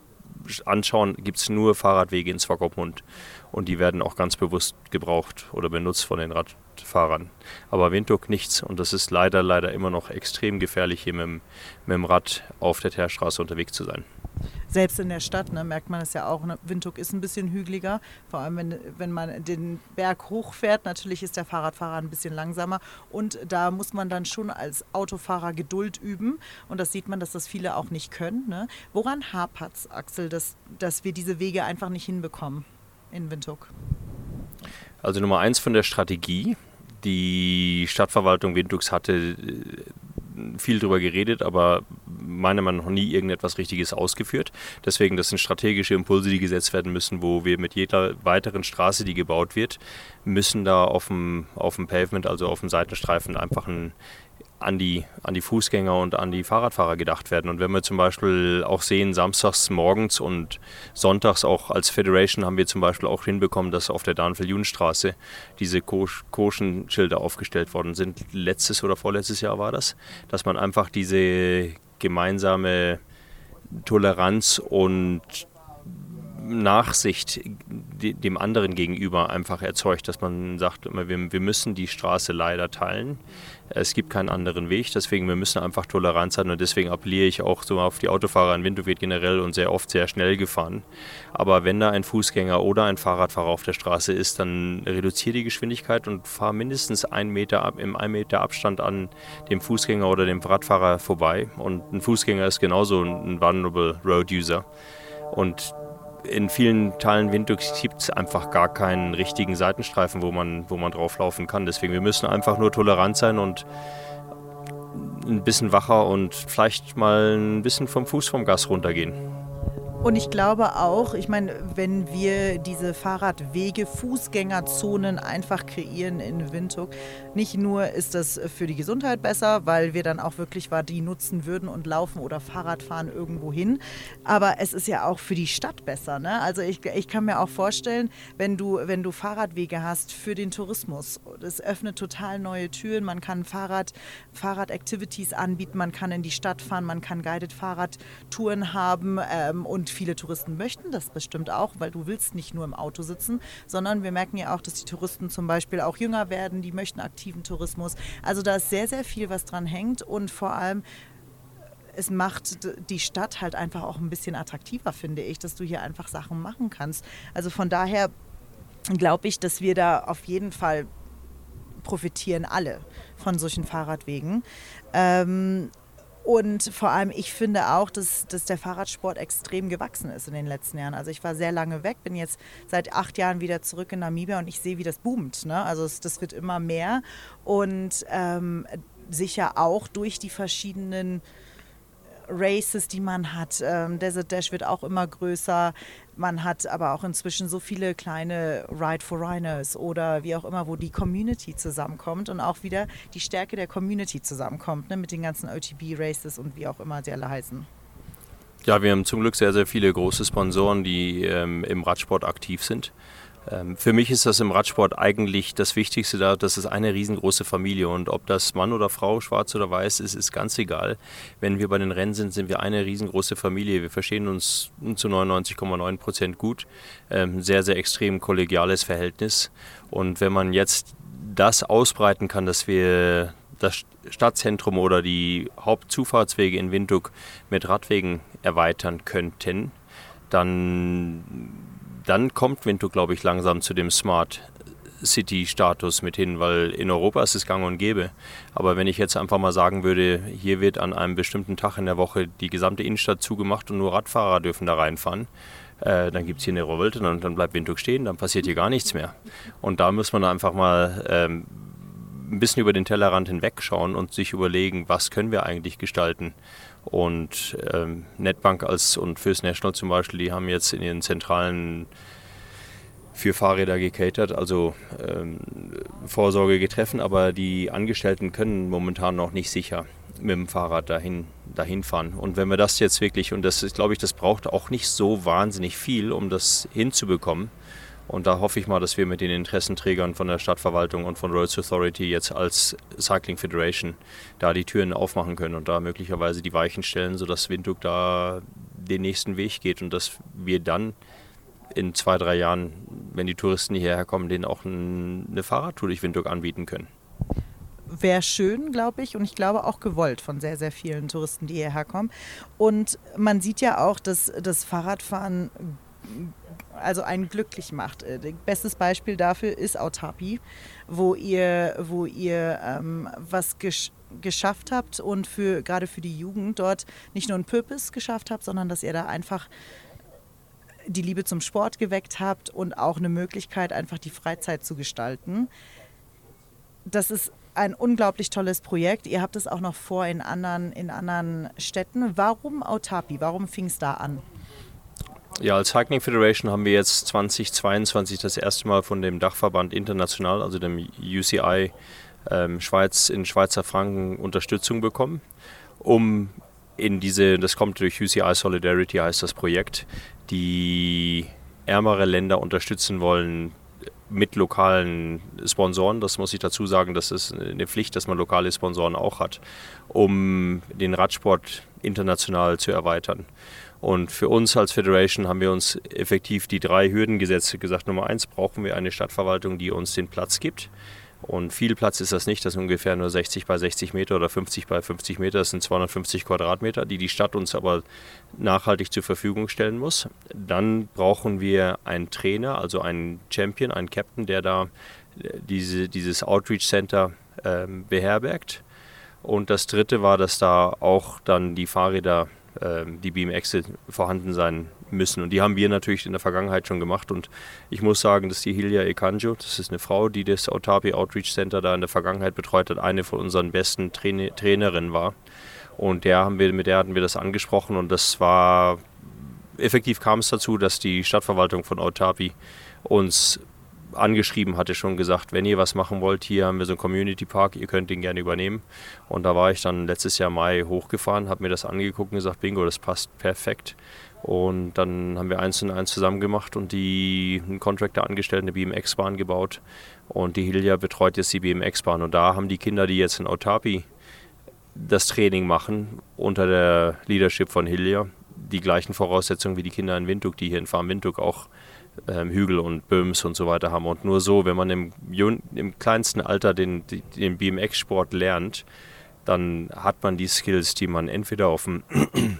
anschauen, gibt es nur Fahrradwege in Swakopmund. Und die werden auch ganz bewusst gebraucht oder benutzt von den Radfahrern. Aber Windhoek nichts. Und das ist leider, leider immer noch extrem gefährlich, hier mit dem, mit dem Rad auf der Teerstraße unterwegs zu sein selbst in der Stadt ne, merkt man es ja auch. Ne? Windhoek ist ein bisschen hügeliger, vor allem wenn, wenn man den Berg hochfährt. Natürlich ist der Fahrradfahrer ein bisschen langsamer und da muss man dann schon als Autofahrer Geduld üben und das sieht man, dass das viele auch nicht können. Ne? Woran hapert es, Axel, dass, dass wir diese Wege einfach nicht hinbekommen in Windhoek? Also Nummer eins von der Strategie. Die Stadtverwaltung Windhoeks hatte viel darüber geredet, aber meiner Meinung nach nie irgendetwas Richtiges ausgeführt. Deswegen, das sind strategische Impulse, die gesetzt werden müssen, wo wir mit jeder weiteren Straße, die gebaut wird, müssen da auf dem, auf dem Pavement, also auf dem Seitenstreifen, einfach ein an die, an die Fußgänger und an die Fahrradfahrer gedacht werden. Und wenn wir zum Beispiel auch sehen, samstags morgens und sonntags auch als Federation haben wir zum Beispiel auch hinbekommen, dass auf der Danville-Junstraße diese Koschen-Schilder aufgestellt worden sind. Letztes oder vorletztes Jahr war das, dass man einfach diese gemeinsame Toleranz und Nachsicht dem anderen gegenüber einfach erzeugt, dass man sagt, wir, müssen die Straße leider teilen. Es gibt keinen anderen Weg, deswegen wir müssen einfach tolerant sein und deswegen appelliere ich auch so auf die Autofahrer in Windhoek wird generell und sehr oft sehr schnell gefahren. Aber wenn da ein Fußgänger oder ein Fahrradfahrer auf der Straße ist, dann reduziere die Geschwindigkeit und fahre mindestens einen Meter im einen Meter Abstand an dem Fußgänger oder dem Radfahrer vorbei. Und ein Fußgänger ist genauso ein Vulnerable Road User. Und in vielen Teilen Windhoeks gibt es einfach gar keinen richtigen Seitenstreifen, wo man, wo man drauflaufen kann. Deswegen, wir müssen einfach nur tolerant sein und ein bisschen wacher und vielleicht mal ein bisschen vom Fuß vom Gas runtergehen. Und ich glaube auch, ich meine, wenn wir diese Fahrradwege, Fußgängerzonen einfach kreieren in Windhoek, nicht nur ist das für die Gesundheit besser, weil wir dann auch wirklich die nutzen würden und laufen oder Fahrrad fahren irgendwo hin, aber es ist ja auch für die Stadt besser. Ne? Also ich, ich kann mir auch vorstellen, wenn du, wenn du Fahrradwege hast für den Tourismus, das öffnet total neue Türen, man kann Fahrrad, Fahrrad-Activities anbieten, man kann in die Stadt fahren, man kann Guided Fahrradtouren haben ähm, und viele Touristen möchten das bestimmt auch, weil du willst nicht nur im Auto sitzen, sondern wir merken ja auch, dass die Touristen zum Beispiel auch jünger werden, die möchten aktiven Tourismus. Also da ist sehr, sehr viel, was dran hängt und vor allem es macht die Stadt halt einfach auch ein bisschen attraktiver, finde ich, dass du hier einfach Sachen machen kannst. Also von daher glaube ich, dass wir da auf jeden Fall profitieren alle von solchen Fahrradwegen. Ähm, und vor allem, ich finde auch, dass, dass der Fahrradsport extrem gewachsen ist in den letzten Jahren. Also ich war sehr lange weg, bin jetzt seit acht Jahren wieder zurück in Namibia und ich sehe, wie das boomt. Ne? Also es, das wird immer mehr und ähm, sicher auch durch die verschiedenen Races, die man hat. Ähm, Desert Dash wird auch immer größer. Man hat aber auch inzwischen so viele kleine Ride for Rhinos oder wie auch immer, wo die Community zusammenkommt und auch wieder die Stärke der Community zusammenkommt, ne, mit den ganzen OTB-Races und wie auch immer sie alle heißen. Ja, wir haben zum Glück sehr, sehr viele große Sponsoren, die ähm, im Radsport aktiv sind. Ähm, für mich ist das im Radsport eigentlich das Wichtigste da, das ist eine riesengroße Familie und ob das Mann oder Frau, schwarz oder weiß ist, ist ganz egal. Wenn wir bei den Rennen sind, sind wir eine riesengroße Familie. Wir verstehen uns zu 99,9 Prozent gut. Ähm, sehr, sehr extrem kollegiales Verhältnis. Und wenn man jetzt das ausbreiten kann, dass wir das Stadtzentrum oder die Hauptzufahrtswege in Windhoek mit Radwegen erweitern könnten, dann dann kommt Windhoek, glaube ich, langsam zu dem Smart City-Status mit hin, weil in Europa ist es gang und gäbe. Aber wenn ich jetzt einfach mal sagen würde, hier wird an einem bestimmten Tag in der Woche die gesamte Innenstadt zugemacht und nur Radfahrer dürfen da reinfahren, Äh, dann gibt es hier eine Revolte und dann bleibt Windhoek stehen, dann passiert hier gar nichts mehr. Und da muss man einfach mal ähm, ein bisschen über den Tellerrand hinwegschauen und sich überlegen, was können wir eigentlich gestalten. Und ähm, Netbank als und First National zum Beispiel, die haben jetzt in ihren zentralen für Fahrräder gecatert, also ähm, Vorsorge getroffen, aber die Angestellten können momentan noch nicht sicher mit dem Fahrrad dahin, dahin fahren. Und wenn wir das jetzt wirklich, und das ist, glaube ich, das braucht auch nicht so wahnsinnig viel, um das hinzubekommen. Und da hoffe ich mal, dass wir mit den Interessenträgern von der Stadtverwaltung und von Roads Authority jetzt als Cycling Federation da die Türen aufmachen können und da möglicherweise die Weichen stellen, sodass Windhoek da den nächsten Weg geht und dass wir dann in zwei, drei Jahren, wenn die Touristen hierher kommen, denen auch eine Fahrradtour durch Windhoek anbieten können wäre schön, glaube ich, und ich glaube auch gewollt von sehr, sehr vielen Touristen, die hierher kommen. Und man sieht ja auch, dass das Fahrradfahren also einen glücklich macht. Äh, bestes Beispiel dafür ist Autapi, wo ihr, wo ihr ähm, was gesch geschafft habt und für gerade für die Jugend dort nicht nur ein Purpose geschafft habt, sondern dass ihr da einfach die Liebe zum Sport geweckt habt und auch eine Möglichkeit, einfach die Freizeit zu gestalten. Das ist ein unglaublich tolles Projekt. Ihr habt es auch noch vor in anderen, in anderen Städten. Warum Autapi? Warum fing es da an? Ja, als Cycling Federation haben wir jetzt 2022 das erste Mal von dem Dachverband international, also dem UCI ähm, Schweiz in Schweizer Franken Unterstützung bekommen, um in diese, das kommt durch UCI Solidarity heißt das Projekt, die ärmere Länder unterstützen wollen, mit lokalen Sponsoren. Das muss ich dazu sagen, das ist eine Pflicht, dass man lokale Sponsoren auch hat, um den Radsport international zu erweitern. Und für uns als Federation haben wir uns effektiv die drei Hürden gesetzt. Gesagt, Nummer eins brauchen wir eine Stadtverwaltung, die uns den Platz gibt. Und viel Platz ist das nicht, das sind ungefähr nur 60 bei 60 Meter oder 50 bei 50 Meter, das sind 250 Quadratmeter, die die Stadt uns aber nachhaltig zur Verfügung stellen muss. Dann brauchen wir einen Trainer, also einen Champion, einen Captain, der da äh, diese, dieses Outreach Center ähm, beherbergt. Und das dritte war, dass da auch dann die Fahrräder, die BMX vorhanden sein müssen. Und die haben wir natürlich in der Vergangenheit schon gemacht. Und ich muss sagen, dass die Hilja Ekanjo, das ist eine Frau, die das Autapi Outreach Center da in der Vergangenheit betreut hat, eine von unseren besten Trainer Trainerinnen war. Und der haben wir, mit der hatten wir das angesprochen und das war effektiv kam es dazu, dass die Stadtverwaltung von Autapi uns angeschrieben hatte, schon gesagt, wenn ihr was machen wollt, hier haben wir so einen Community Park, ihr könnt den gerne übernehmen. Und da war ich dann letztes Jahr Mai hochgefahren, habe mir das angeguckt und gesagt, bingo, das passt perfekt. Und dann haben wir eins und eins zusammen gemacht und die einen Contractor angestellt, eine BMX-Bahn gebaut. Und die Hilja betreut jetzt die BMX-Bahn. Und da haben die Kinder, die jetzt in Autapi das Training machen, unter der Leadership von Hilja, die gleichen Voraussetzungen wie die Kinder in Windhoek, die hier in Farm Windhoek auch ähm, Hügel und Böhms und so weiter haben. Und nur so, wenn man im, im kleinsten Alter den, den BMX-Sport lernt, dann hat man die Skills, die man entweder auf dem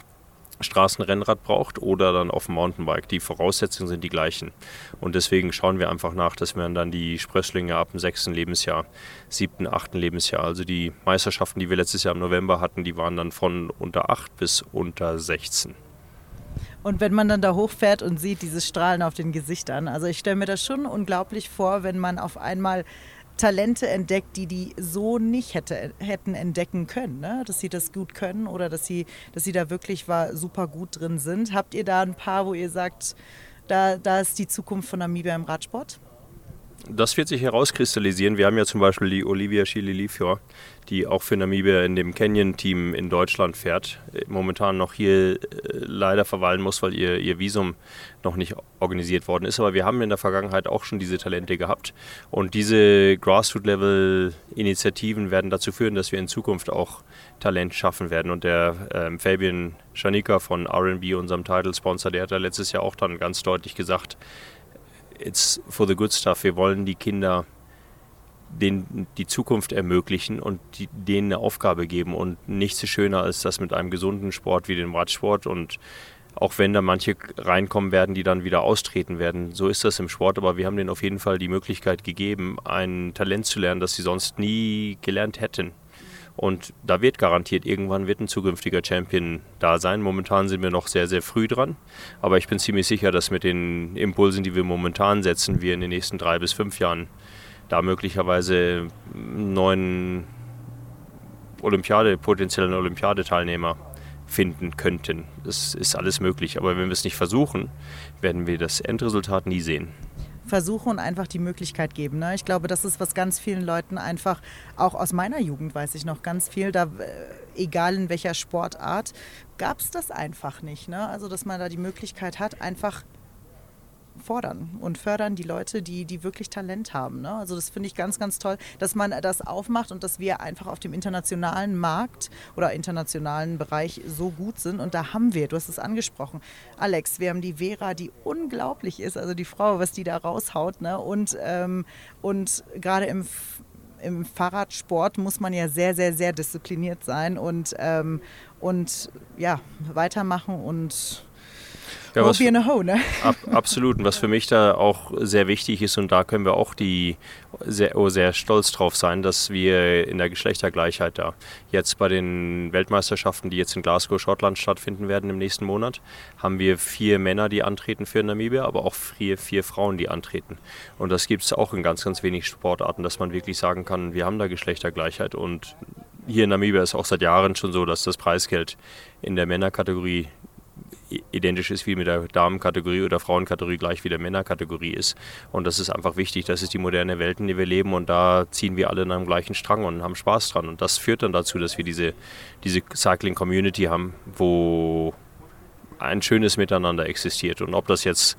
Straßenrennrad braucht oder dann auf dem Mountainbike. Die Voraussetzungen sind die gleichen. Und deswegen schauen wir einfach nach, dass wir dann die Sprösslinge ab dem sechsten Lebensjahr, siebten, achten Lebensjahr, also die Meisterschaften, die wir letztes Jahr im November hatten, die waren dann von unter 8 bis unter 16. Und wenn man dann da hochfährt und sieht diese Strahlen auf den Gesichtern, also ich stelle mir das schon unglaublich vor, wenn man auf einmal Talente entdeckt, die die so nicht hätte, hätten entdecken können, ne? dass sie das gut können oder dass sie, dass sie da wirklich war, super gut drin sind. Habt ihr da ein paar, wo ihr sagt, da, da ist die Zukunft von Namibia im Radsport? Das wird sich herauskristallisieren. Wir haben ja zum Beispiel die Olivia Chililifio, die auch für Namibia in dem Canyon-Team in Deutschland fährt. Momentan noch hier äh, leider verweilen muss, weil ihr, ihr Visum noch nicht organisiert worden ist. Aber wir haben in der Vergangenheit auch schon diese Talente gehabt. Und diese Grassroot-Level-Initiativen werden dazu führen, dass wir in Zukunft auch Talent schaffen werden. Und der ähm, Fabian Schanika von RB, unserem Title-Sponsor, der hat da letztes Jahr auch dann ganz deutlich gesagt, it's for the good stuff. Wir wollen die Kinder denen die Zukunft ermöglichen und die, denen eine Aufgabe geben. Und nichts ist schöner als das mit einem gesunden Sport wie dem Radsport. Und auch wenn da manche reinkommen werden, die dann wieder austreten werden, so ist das im Sport. Aber wir haben denen auf jeden Fall die Möglichkeit gegeben, ein Talent zu lernen, das sie sonst nie gelernt hätten. Und da wird garantiert, irgendwann wird ein zukünftiger Champion da sein. Momentan sind wir noch sehr, sehr früh dran. Aber ich bin ziemlich sicher, dass mit den Impulsen, die wir momentan setzen, wir in den nächsten drei bis fünf Jahren da möglicherweise einen neuen Olympiade, potenziellen Olympiadeteilnehmer finden könnten. Das ist alles möglich. Aber wenn wir es nicht versuchen, werden wir das Endresultat nie sehen versuche und einfach die Möglichkeit geben. Ne? Ich glaube, das ist, was ganz vielen Leuten einfach, auch aus meiner Jugend weiß ich noch ganz viel, da, äh, egal in welcher Sportart, gab es das einfach nicht. Ne? Also, dass man da die Möglichkeit hat, einfach fordern und fördern die Leute, die, die wirklich Talent haben. Ne? Also das finde ich ganz, ganz toll, dass man das aufmacht und dass wir einfach auf dem internationalen Markt oder internationalen Bereich so gut sind. Und da haben wir, du hast es angesprochen, Alex, wir haben die Vera, die unglaublich ist, also die Frau, was die da raushaut. Ne? Und, ähm, und gerade im im Fahrradsport muss man ja sehr, sehr, sehr diszipliniert sein und, ähm, und ja, weitermachen und ja, was, a hoe, ne? Ab, absolut. Und was für mich da auch sehr wichtig ist, und da können wir auch die sehr, oh, sehr stolz drauf sein, dass wir in der Geschlechtergleichheit da jetzt bei den Weltmeisterschaften, die jetzt in Glasgow, Schottland stattfinden werden im nächsten Monat, haben wir vier Männer, die antreten für Namibia, aber auch vier, vier Frauen, die antreten. Und das gibt es auch in ganz, ganz wenig Sportarten, dass man wirklich sagen kann, wir haben da Geschlechtergleichheit und hier in Namibia ist auch seit Jahren schon so, dass das Preisgeld in der Männerkategorie identisch ist wie mit der Damenkategorie oder Frauenkategorie gleich wie der Männerkategorie ist. Und das ist einfach wichtig. Das ist die moderne Welt, in der wir leben und da ziehen wir alle in einem gleichen Strang und haben Spaß dran. Und das führt dann dazu, dass wir diese, diese Cycling-Community haben, wo ein schönes Miteinander existiert. Und ob das jetzt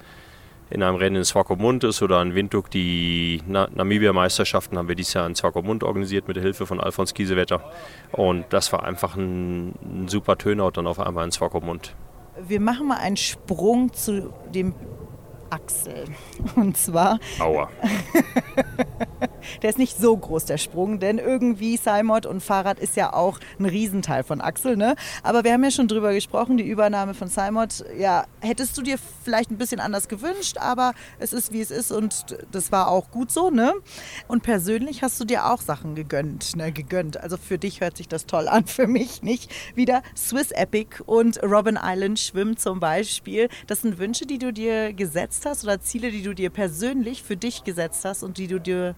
in einem Rennen in Swakopmund ist oder in Windhoek. Die Namibia-Meisterschaften haben wir dieses Jahr in Swakopmund organisiert mit der Hilfe von Alfons Kiesewetter. Und das war einfach ein, ein super Turnout dann auf einmal in Swakopmund. Wir machen mal einen Sprung zu dem Axel. Und zwar. Aua. der ist nicht so groß, der Sprung, denn irgendwie Simon und Fahrrad ist ja auch ein Riesenteil von Axel, ne? Aber wir haben ja schon drüber gesprochen, die Übernahme von Simon, ja, hättest du dir vielleicht ein bisschen anders gewünscht, aber es ist wie es ist und das war auch gut so, ne? Und persönlich hast du dir auch Sachen gegönnt, ne? Gegönnt. Also für dich hört sich das toll an, für mich nicht. Wieder Swiss Epic und Robin Island Schwimmen zum Beispiel. Das sind Wünsche, die du dir gesetzt hast oder Ziele, die du dir persönlich für dich gesetzt hast und die du dir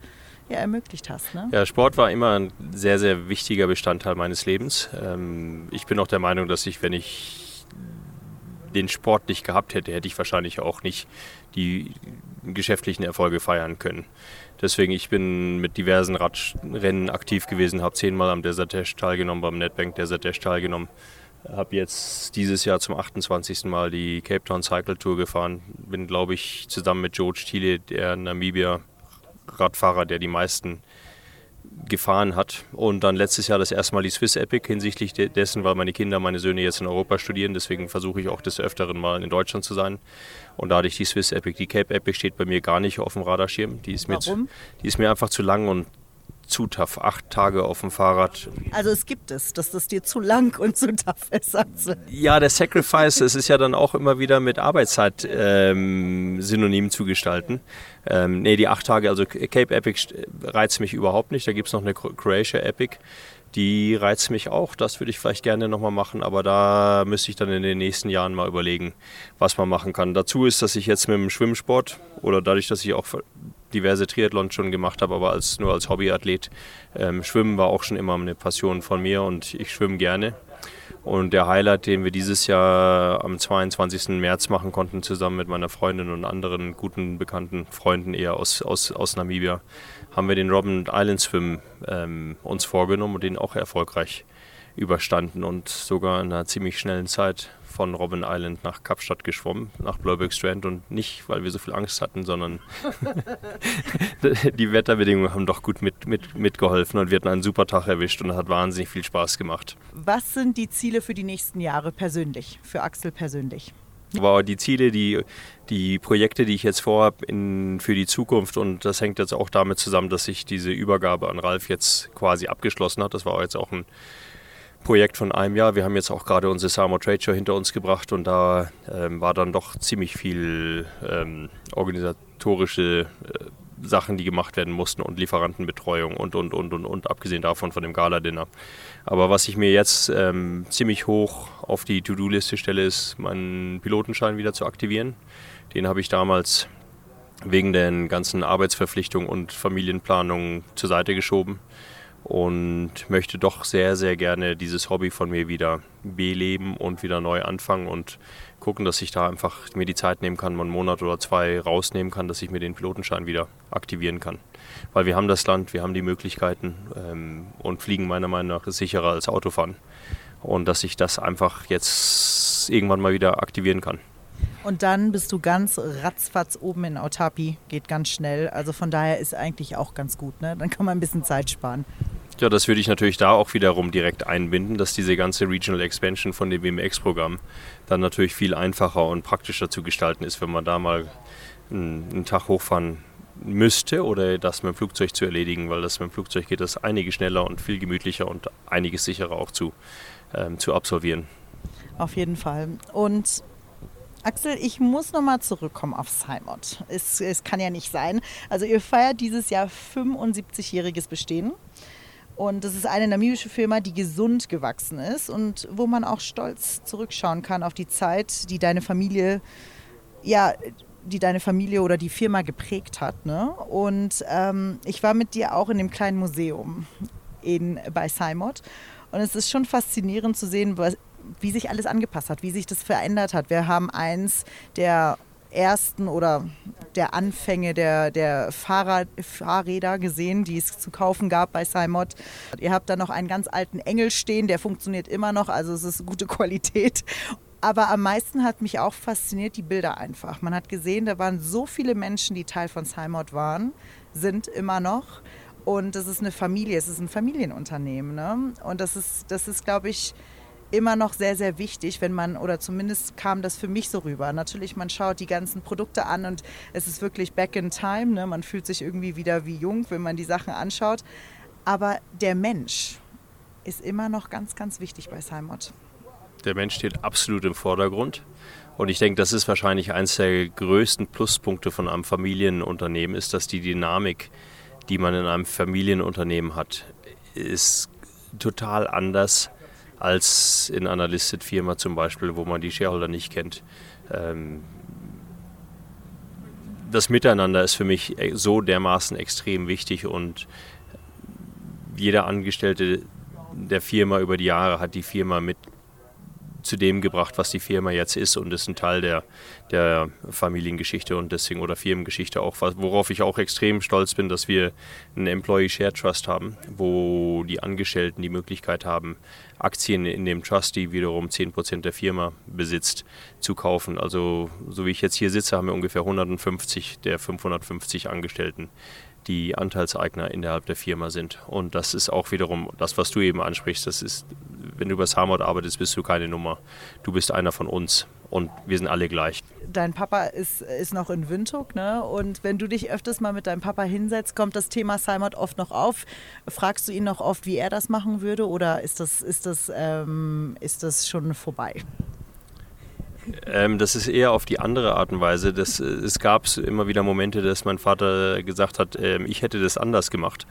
ja, ermöglicht hast. Ne? Ja, Sport war immer ein sehr, sehr wichtiger Bestandteil meines Lebens. Ähm, ich bin auch der Meinung, dass ich, wenn ich den Sport nicht gehabt hätte, hätte ich wahrscheinlich auch nicht die geschäftlichen Erfolge feiern können. Deswegen, ich bin mit diversen Radrennen aktiv gewesen, habe zehnmal am Desert Dash teilgenommen, beim Netbank Desert Dash teilgenommen. Habe jetzt dieses Jahr zum 28. Mal die Cape Town Cycle Tour gefahren. Bin, glaube ich, zusammen mit George Thiele, der Namibia Radfahrer, der die meisten gefahren hat. Und dann letztes Jahr das erste Mal die Swiss Epic hinsichtlich dessen, weil meine Kinder, meine Söhne jetzt in Europa studieren. Deswegen versuche ich auch des Öfteren mal in Deutschland zu sein. Und da hatte ich die Swiss Epic. Die Cape Epic steht bei mir gar nicht auf dem Radarschirm. Die ist mir? Zu, die ist mir einfach zu lang und zu tough. Acht Tage auf dem Fahrrad. Also es gibt es, dass das dir zu lang und zu tough ist. Also. Ja, der Sacrifice, es ist ja dann auch immer wieder mit Arbeitszeit ähm, synonym zu gestalten. Ähm, nee, die acht Tage, also Cape Epic reizt mich überhaupt nicht. Da gibt es noch eine Croatia Epic. Die reizt mich auch, das würde ich vielleicht gerne nochmal machen, aber da müsste ich dann in den nächsten Jahren mal überlegen, was man machen kann. Dazu ist, dass ich jetzt mit dem Schwimmsport oder dadurch, dass ich auch diverse Triathlons schon gemacht habe, aber als, nur als Hobbyathlet. Ähm, Schwimmen war auch schon immer eine Passion von mir und ich schwimme gerne. Und der Highlight, den wir dieses Jahr am 22. März machen konnten, zusammen mit meiner Freundin und anderen guten bekannten Freunden eher aus, aus, aus Namibia, haben wir den Robben Island Swim ähm, uns vorgenommen und den auch erfolgreich überstanden und sogar in einer ziemlich schnellen Zeit von Robben Island nach Kapstadt geschwommen, nach Blauberg Strand und nicht, weil wir so viel Angst hatten, sondern die Wetterbedingungen haben doch gut mit, mit, mitgeholfen und wir hatten einen super Tag erwischt und es hat wahnsinnig viel Spaß gemacht. Was sind die Ziele für die nächsten Jahre persönlich, für Axel persönlich? Aber die Ziele, die, die Projekte, die ich jetzt vorhabe für die Zukunft und das hängt jetzt auch damit zusammen, dass sich diese Übergabe an Ralf jetzt quasi abgeschlossen hat. Das war jetzt auch ein Projekt von einem Jahr. Wir haben jetzt auch gerade unsere Samo Trade Show hinter uns gebracht und da ähm, war dann doch ziemlich viel ähm, organisatorische äh, Sachen, die gemacht werden mussten und Lieferantenbetreuung und, und, und, und, und, abgesehen davon von dem Gala-Dinner. Aber was ich mir jetzt ähm, ziemlich hoch auf die To-Do-Liste stelle, ist, meinen Pilotenschein wieder zu aktivieren. Den habe ich damals wegen den ganzen Arbeitsverpflichtungen und Familienplanungen zur Seite geschoben und möchte doch sehr, sehr gerne dieses Hobby von mir wieder beleben und wieder neu anfangen und gucken, dass ich da einfach mir die Zeit nehmen kann, mal einen Monat oder zwei rausnehmen kann, dass ich mir den Pilotenschein wieder aktivieren kann. Weil wir haben das Land, wir haben die Möglichkeiten ähm, und Fliegen meiner Meinung nach ist sicherer als Autofahren. Und dass ich das einfach jetzt irgendwann mal wieder aktivieren kann. Und dann bist du ganz ratzfatz oben in Autapi, geht ganz schnell. Also von daher ist eigentlich auch ganz gut. Ne? Dann kann man ein bisschen Zeit sparen. Ja, das würde ich natürlich da auch wiederum direkt einbinden, dass diese ganze Regional Expansion von dem WMX-Programm dann natürlich viel einfacher und praktischer zu gestalten ist, wenn man da mal einen, einen Tag hochfahren müsste oder das mit dem Flugzeug zu erledigen, weil das mit dem Flugzeug geht das einige schneller und viel gemütlicher und einiges sicherer auch zu, ähm, zu absolvieren. Auf jeden Fall. Und Axel, ich muss nochmal zurückkommen auf Simon. Es, es kann ja nicht sein. Also ihr feiert dieses Jahr 75-jähriges Bestehen. Und das ist eine namibische Firma, die gesund gewachsen ist und wo man auch stolz zurückschauen kann auf die Zeit, die deine Familie, ja, die deine Familie oder die Firma geprägt hat. Ne? Und ähm, ich war mit dir auch in dem kleinen Museum in, bei Simon. Und es ist schon faszinierend zu sehen, was, wie sich alles angepasst hat, wie sich das verändert hat. Wir haben eins der ersten oder der Anfänge der, der Fahrrad, Fahrräder gesehen, die es zu kaufen gab bei Simot. Ihr habt da noch einen ganz alten Engel stehen, der funktioniert immer noch, also es ist gute Qualität. Aber am meisten hat mich auch fasziniert die Bilder einfach. Man hat gesehen, da waren so viele Menschen, die Teil von Simot waren, sind immer noch. Und es ist eine Familie, es ist ein Familienunternehmen. Ne? Und das ist, das ist, glaube ich, immer noch sehr, sehr wichtig, wenn man, oder zumindest kam das für mich so rüber. Natürlich, man schaut die ganzen Produkte an und es ist wirklich back in time. Ne? Man fühlt sich irgendwie wieder wie jung, wenn man die Sachen anschaut. Aber der Mensch ist immer noch ganz, ganz wichtig bei Simot. Der Mensch steht absolut im Vordergrund. Und ich denke, das ist wahrscheinlich eines der größten Pluspunkte von einem Familienunternehmen, ist, dass die Dynamik, die man in einem Familienunternehmen hat, ist total anders als in einer Listed Firma zum Beispiel, wo man die Shareholder nicht kennt. Ähm, das Miteinander ist für mich e, so dermaßen extrem wichtig und jeder Angestellte der Firma über die Jahre hat die Firma mit zu dem gebracht, was die Firma jetzt ist und ist ein Teil der, der Familiengeschichte und deswegen oder Firmengeschichte auch, worauf ich auch extrem stolz bin, dass wir einen Employee Share Trust haben, wo die Angestellten die Möglichkeit haben, Aktien in dem Trust, die wiederum 10% der Firma besitzt, zu kaufen. Also so wie ich jetzt hier sitze, haben wir ungefähr 150 der 550 Angestellten die Anteilseigner innerhalb der Firma sind. Und das ist auch wiederum das, was du eben ansprichst. Das ist, wenn du über Samot arbeitest, bist du keine Nummer. Du bist einer von uns und wir sind alle gleich. Dein Papa ist, ist noch in Windhoek, ne? Und wenn du dich öfters mal mit deinem Papa hinsetzt, kommt das Thema Simon oft noch auf. Fragst du ihn noch oft, wie er das machen würde, oder ist das, ist das, ähm, ist das schon vorbei? Ähm, das ist eher auf die andere Art und Weise. Das, äh, es gab immer wieder Momente, dass mein Vater gesagt hat, ähm, ich hätte das anders gemacht.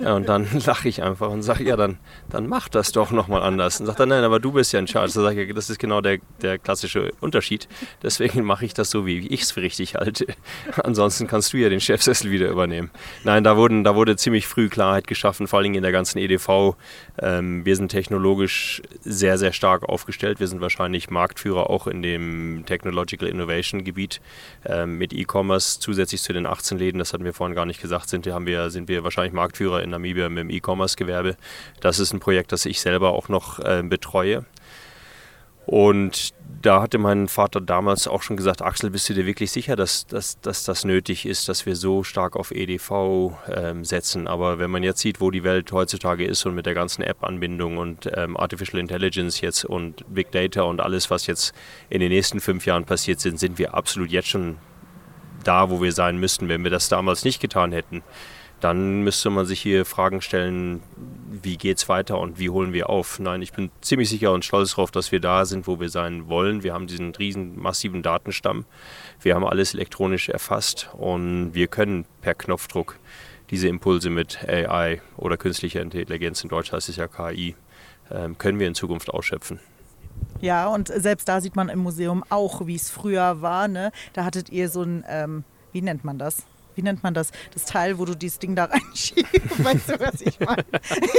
Und dann lache ich einfach und sage, ja, dann, dann mach das doch nochmal anders. Und sagt er, nein, aber du bist ja in Charge. Da sage ich, das ist genau der, der klassische Unterschied. Deswegen mache ich das so, wie ich es für richtig halte. Ansonsten kannst du ja den Chefsessel wieder übernehmen. Nein, da, wurden, da wurde ziemlich früh Klarheit geschaffen, vor allem in der ganzen EDV. Ähm, wir sind technologisch sehr, sehr stark aufgestellt. Wir sind wahrscheinlich Marktführer auch in dem Technological Innovation Gebiet ähm, mit E-Commerce. Zusätzlich zu den 18 Läden, das hatten wir vorhin gar nicht gesagt, sind, haben wir, sind wir wahrscheinlich Marktführer in Namibia mit dem E-Commerce-Gewerbe. Das ist ein Projekt, das ich selber auch noch äh, betreue. Und da hatte mein Vater damals auch schon gesagt, Axel, bist du dir wirklich sicher, dass, dass, dass das nötig ist, dass wir so stark auf EDV ähm, setzen? Aber wenn man jetzt sieht, wo die Welt heutzutage ist und mit der ganzen App-Anbindung und ähm, Artificial Intelligence jetzt und Big Data und alles, was jetzt in den nächsten fünf Jahren passiert sind, sind wir absolut jetzt schon da, wo wir sein müssten, wenn wir das damals nicht getan hätten dann müsste man sich hier Fragen stellen, wie geht es weiter und wie holen wir auf. Nein, ich bin ziemlich sicher und stolz darauf, dass wir da sind, wo wir sein wollen. Wir haben diesen riesen massiven Datenstamm. Wir haben alles elektronisch erfasst und wir können per Knopfdruck diese Impulse mit AI oder künstlicher Intelligenz, in Deutsch heißt es ja KI, ähm, können wir in Zukunft ausschöpfen. Ja, und selbst da sieht man im Museum auch, wie es früher war. Ne? Da hattet ihr so ein, ähm, wie nennt man das? Wie nennt man das? Das Teil, wo du dieses Ding da reinschiebst. Weißt du, was ich meine?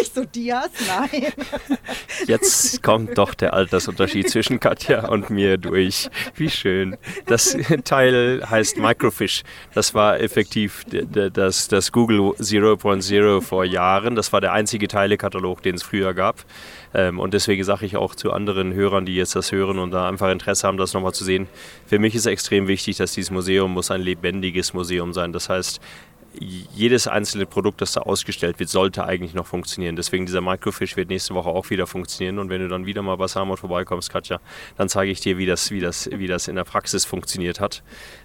Ich so, Dias? Nein. Jetzt kommt doch der Altersunterschied zwischen Katja und mir durch. Wie schön. Das Teil heißt Microfish. Das war effektiv das, das Google 0.0 vor Jahren. Das war der einzige Teilekatalog, den es früher gab. Ähm, und deswegen sage ich auch zu anderen Hörern, die jetzt das hören und da einfach Interesse haben, das nochmal zu sehen. Für mich ist extrem wichtig, dass dieses Museum muss ein lebendiges Museum sein. Das heißt, jedes einzelne Produkt, das da ausgestellt wird, sollte eigentlich noch funktionieren. Deswegen dieser Microfish wird nächste Woche auch wieder funktionieren. Und wenn du dann wieder mal bei Samot vorbeikommst, Katja, dann zeige ich dir, wie das, wie das, wie das in der Praxis funktioniert hat.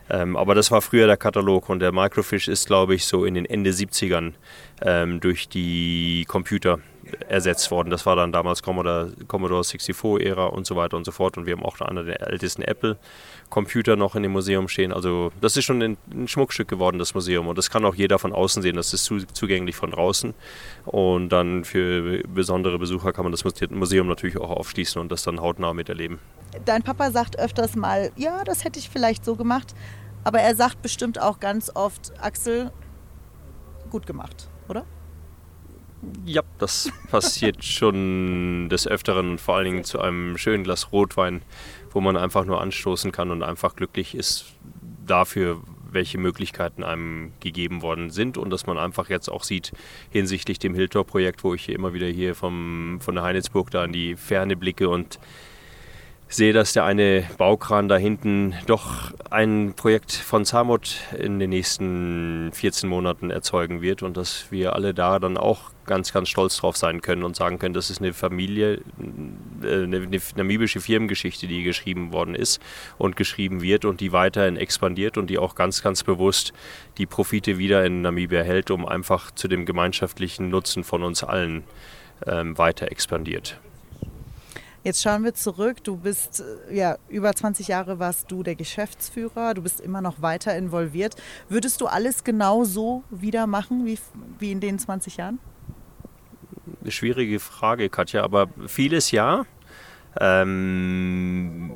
Ähm, aber das war früher der Katalog und der Microfish ist, glaube ich, so in den Ende 70ern ähm, durch die Computer ersetzt worden. Das war dann damals Commodore, Commodore 64-Ära und so weiter und so fort. Und wir haben auch einer der ältesten Apple-Computer noch in dem Museum stehen. Also das ist schon ein, ein, Schmuckstück geworden, das Museum. Und das kann auch jeder von außen sehen. Das ist zu, zugänglich von draußen. Und dann für besondere Besucher kann man das Museum natürlich auch aufschließen und das dann hautnah miterleben. Dein Papa sagt öfters mal, ja, das hätte ich vielleicht so gemacht. Aber er sagt bestimmt auch ganz oft, Axel, gut gemacht? Ja, das passiert schon des Öfteren und vor allen Dingen zu einem schönen Glas Rotwein, wo man einfach nur anstoßen kann und einfach glücklich ist dafür, welche Möglichkeiten einem gegeben worden sind und dass man einfach jetzt auch sieht hinsichtlich dem Hilltor-Projekt, wo ich immer wieder hier vom, von der Heinitzburg da in die Ferne blicke und sehe, dass der eine Baukran da hinten doch ein Projekt von Samut in den nächsten 14 Monaten erzeugen wird und dass wir alle da dann auch ganz, ganz stolz drauf sein können und sagen können, das ist eine Familie, äh, eine, eine namibische Firmengeschichte, die geschrieben worden ist und geschrieben wird und die weiterhin expandiert und die auch ganz, ganz bewusst die Profite wieder in Namibia hält, um einfach zu dem gemeinschaftlichen Nutzen von uns allen ähm, weiter expandiert. Jetzt schauen wir zurück. Du bist, äh, ja, über 20 Jahre warst du der Geschäftsführer. Du bist immer noch weiter involviert. Würdest du alles genau so wieder machen wie, wie in den 20 Jahren? Eine schwierige Frage, Katja, aber vieles ja. Ähm,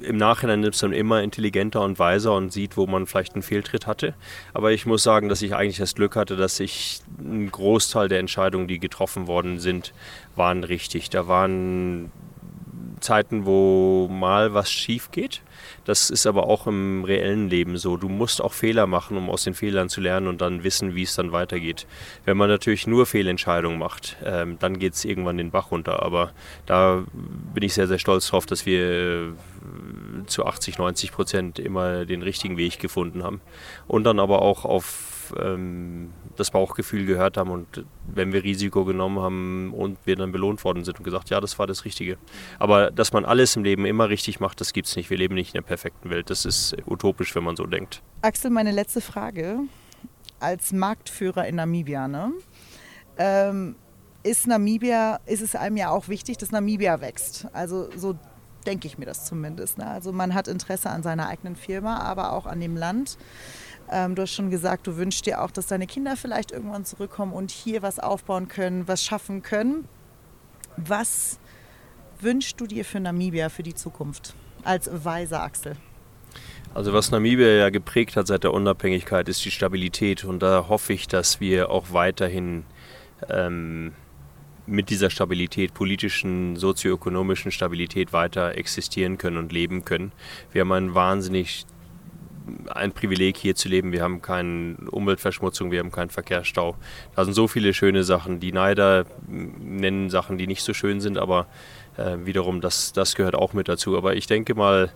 Im Nachhinein ist man immer intelligenter und weiser und sieht, wo man vielleicht einen Fehltritt hatte. Aber ich muss sagen, dass ich eigentlich das Glück hatte, dass ich einen Großteil der Entscheidungen, die getroffen worden sind, waren richtig. Da waren Zeiten, wo mal was schief geht. Das ist aber auch im reellen Leben so. Du musst auch Fehler machen, um aus den Fehlern zu lernen und dann wissen, wie es dann weitergeht. Wenn man natürlich nur Fehlentscheidungen macht, ähm, dann geht es irgendwann den Bach runter. Aber da bin ich sehr, sehr stolz drauf, dass wir äh, zu 80, 90 Prozent immer den richtigen Weg gefunden haben. Und dann aber auch auf ähm, das Bauchgefühl gehört haben und wenn wir Risiko genommen haben und wir dann belohnt worden sind und gesagt, ja, das war das Richtige. Aber dass man alles im Leben immer richtig macht, das gibt es nicht. Wir leben nicht in der perfekten Welt. Das ist utopisch, wenn man so denkt. Axel, meine letzte Frage. Als Marktführer in Namibia, ne? Ähm, ist Namibia, ist es einem ja auch wichtig, dass Namibia wächst. Also so denke ich mir das zumindest. Ne? Also man hat Interesse an seiner eigenen Firma, aber auch an dem Land. Ähm, du hast schon gesagt, du wünschst dir auch, dass deine Kinder vielleicht irgendwann zurückkommen und hier was aufbauen können, was schaffen können. Was wünschst du dir für Namibia, für die Zukunft als weiser Axel? Also was Namibia ja geprägt hat seit der Unabhängigkeit, ist die Stabilität. Und da hoffe ich, dass wir auch weiterhin ähm, mit dieser Stabilität, politischen, sozioökonomischen Stabilität weiter existieren können und leben können. Wir haben ein wahnsinnig ein Privileg, hier zu leben. Wir haben keine Umweltverschmutzung, wir haben keinen Verkehrsstau. Da sind so viele schöne Sachen. Die Neider nennen Sachen, die nicht so schön sind, aber äh, wiederum, das, das gehört auch mit dazu. Aber ich denke mal,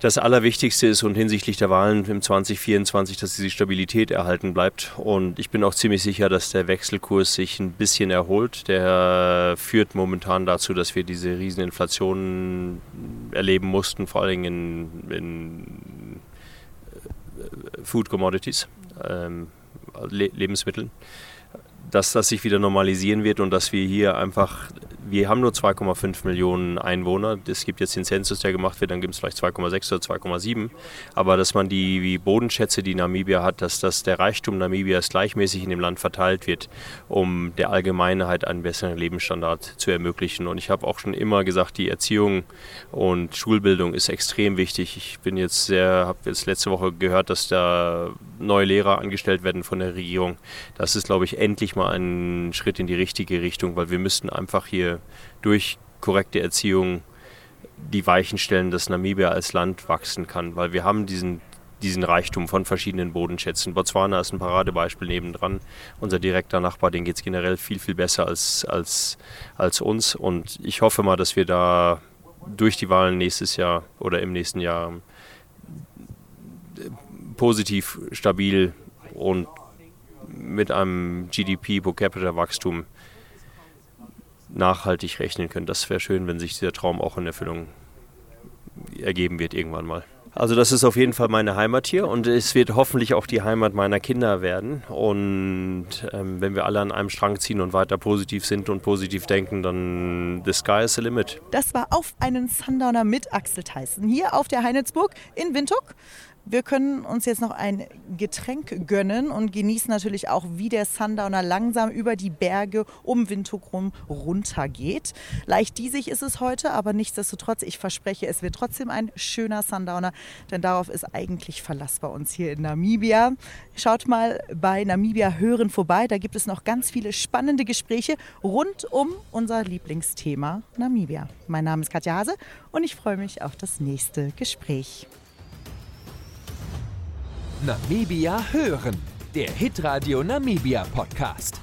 das Allerwichtigste ist und hinsichtlich der Wahlen im 2024, dass diese Stabilität erhalten bleibt. Und ich bin auch ziemlich sicher, dass der Wechselkurs sich ein bisschen erholt. Der führt momentan dazu, dass wir diese Rieseninflation erleben mussten, vor allem in, in äh, Food Commodities, ähm, Le Lebensmitteln. dass das sich wieder normalisieren wird und dass wir hier einfach wir haben nur 2,5 Millionen Einwohner. Es gibt jetzt den Zensus, der gemacht wird, dann gibt es vielleicht 2,6 oder 2,7. Aber dass man die, die Bodenschätze, die Namibia hat, dass das der Reichtum Namibias gleichmäßig in dem Land verteilt wird, um der Allgemeinheit einen besseren Lebensstandard zu ermöglichen. Und ich habe auch schon immer gesagt, die Erziehung und Schulbildung ist extrem wichtig. Ich bin jetzt sehr, habe jetzt letzte Woche gehört, dass da neue Lehrer angestellt werden von der Regierung. Das ist, glaube ich, endlich mal ein Schritt in die richtige Richtung, weil wir müssten einfach hier durch korrekte Erziehung die Weichen stellen, dass Namibia als Land wachsen kann, weil wir haben diesen, diesen Reichtum von verschiedenen Bodenschätzen. Botswana ist ein Paradebeispiel nebendran. Unser direkter Nachbar, den geht es generell viel, viel besser als, als, als uns. Und ich hoffe mal, dass wir da durch die Wahlen nächstes Jahr oder im nächsten Jahr positiv, stabil und mit einem GDP pro Capita Wachstum nachhaltig rechnen können. Das wäre schön, wenn sich dieser Traum auch in Erfüllung ergeben wird irgendwann mal. Also das ist auf jeden Fall meine Heimat hier und es wird hoffentlich auch die Heimat meiner Kinder werden. Und ähm, wenn wir alle an einem Strang ziehen und weiter positiv sind und positiv denken, dann the sky is the limit. Das war auf einen Sundowner mit Axel Theissen hier auf der Heinitzburg in Windhoek. Wir können uns jetzt noch ein Getränk gönnen und genießen natürlich auch, wie der Sundowner langsam über die Berge um Windhoek rum runtergeht. Leicht diesig ist es heute, aber nichtsdestotrotz, ich verspreche, es wird trotzdem ein schöner Sundowner, denn darauf ist eigentlich Verlass bei uns hier in Namibia. Schaut mal bei Namibia Hören vorbei, da gibt es noch ganz viele spannende Gespräche rund um unser Lieblingsthema Namibia. Mein Name ist Katja Hase und ich freue mich auf das nächste Gespräch. Namibia hören, der Hitradio Namibia Podcast.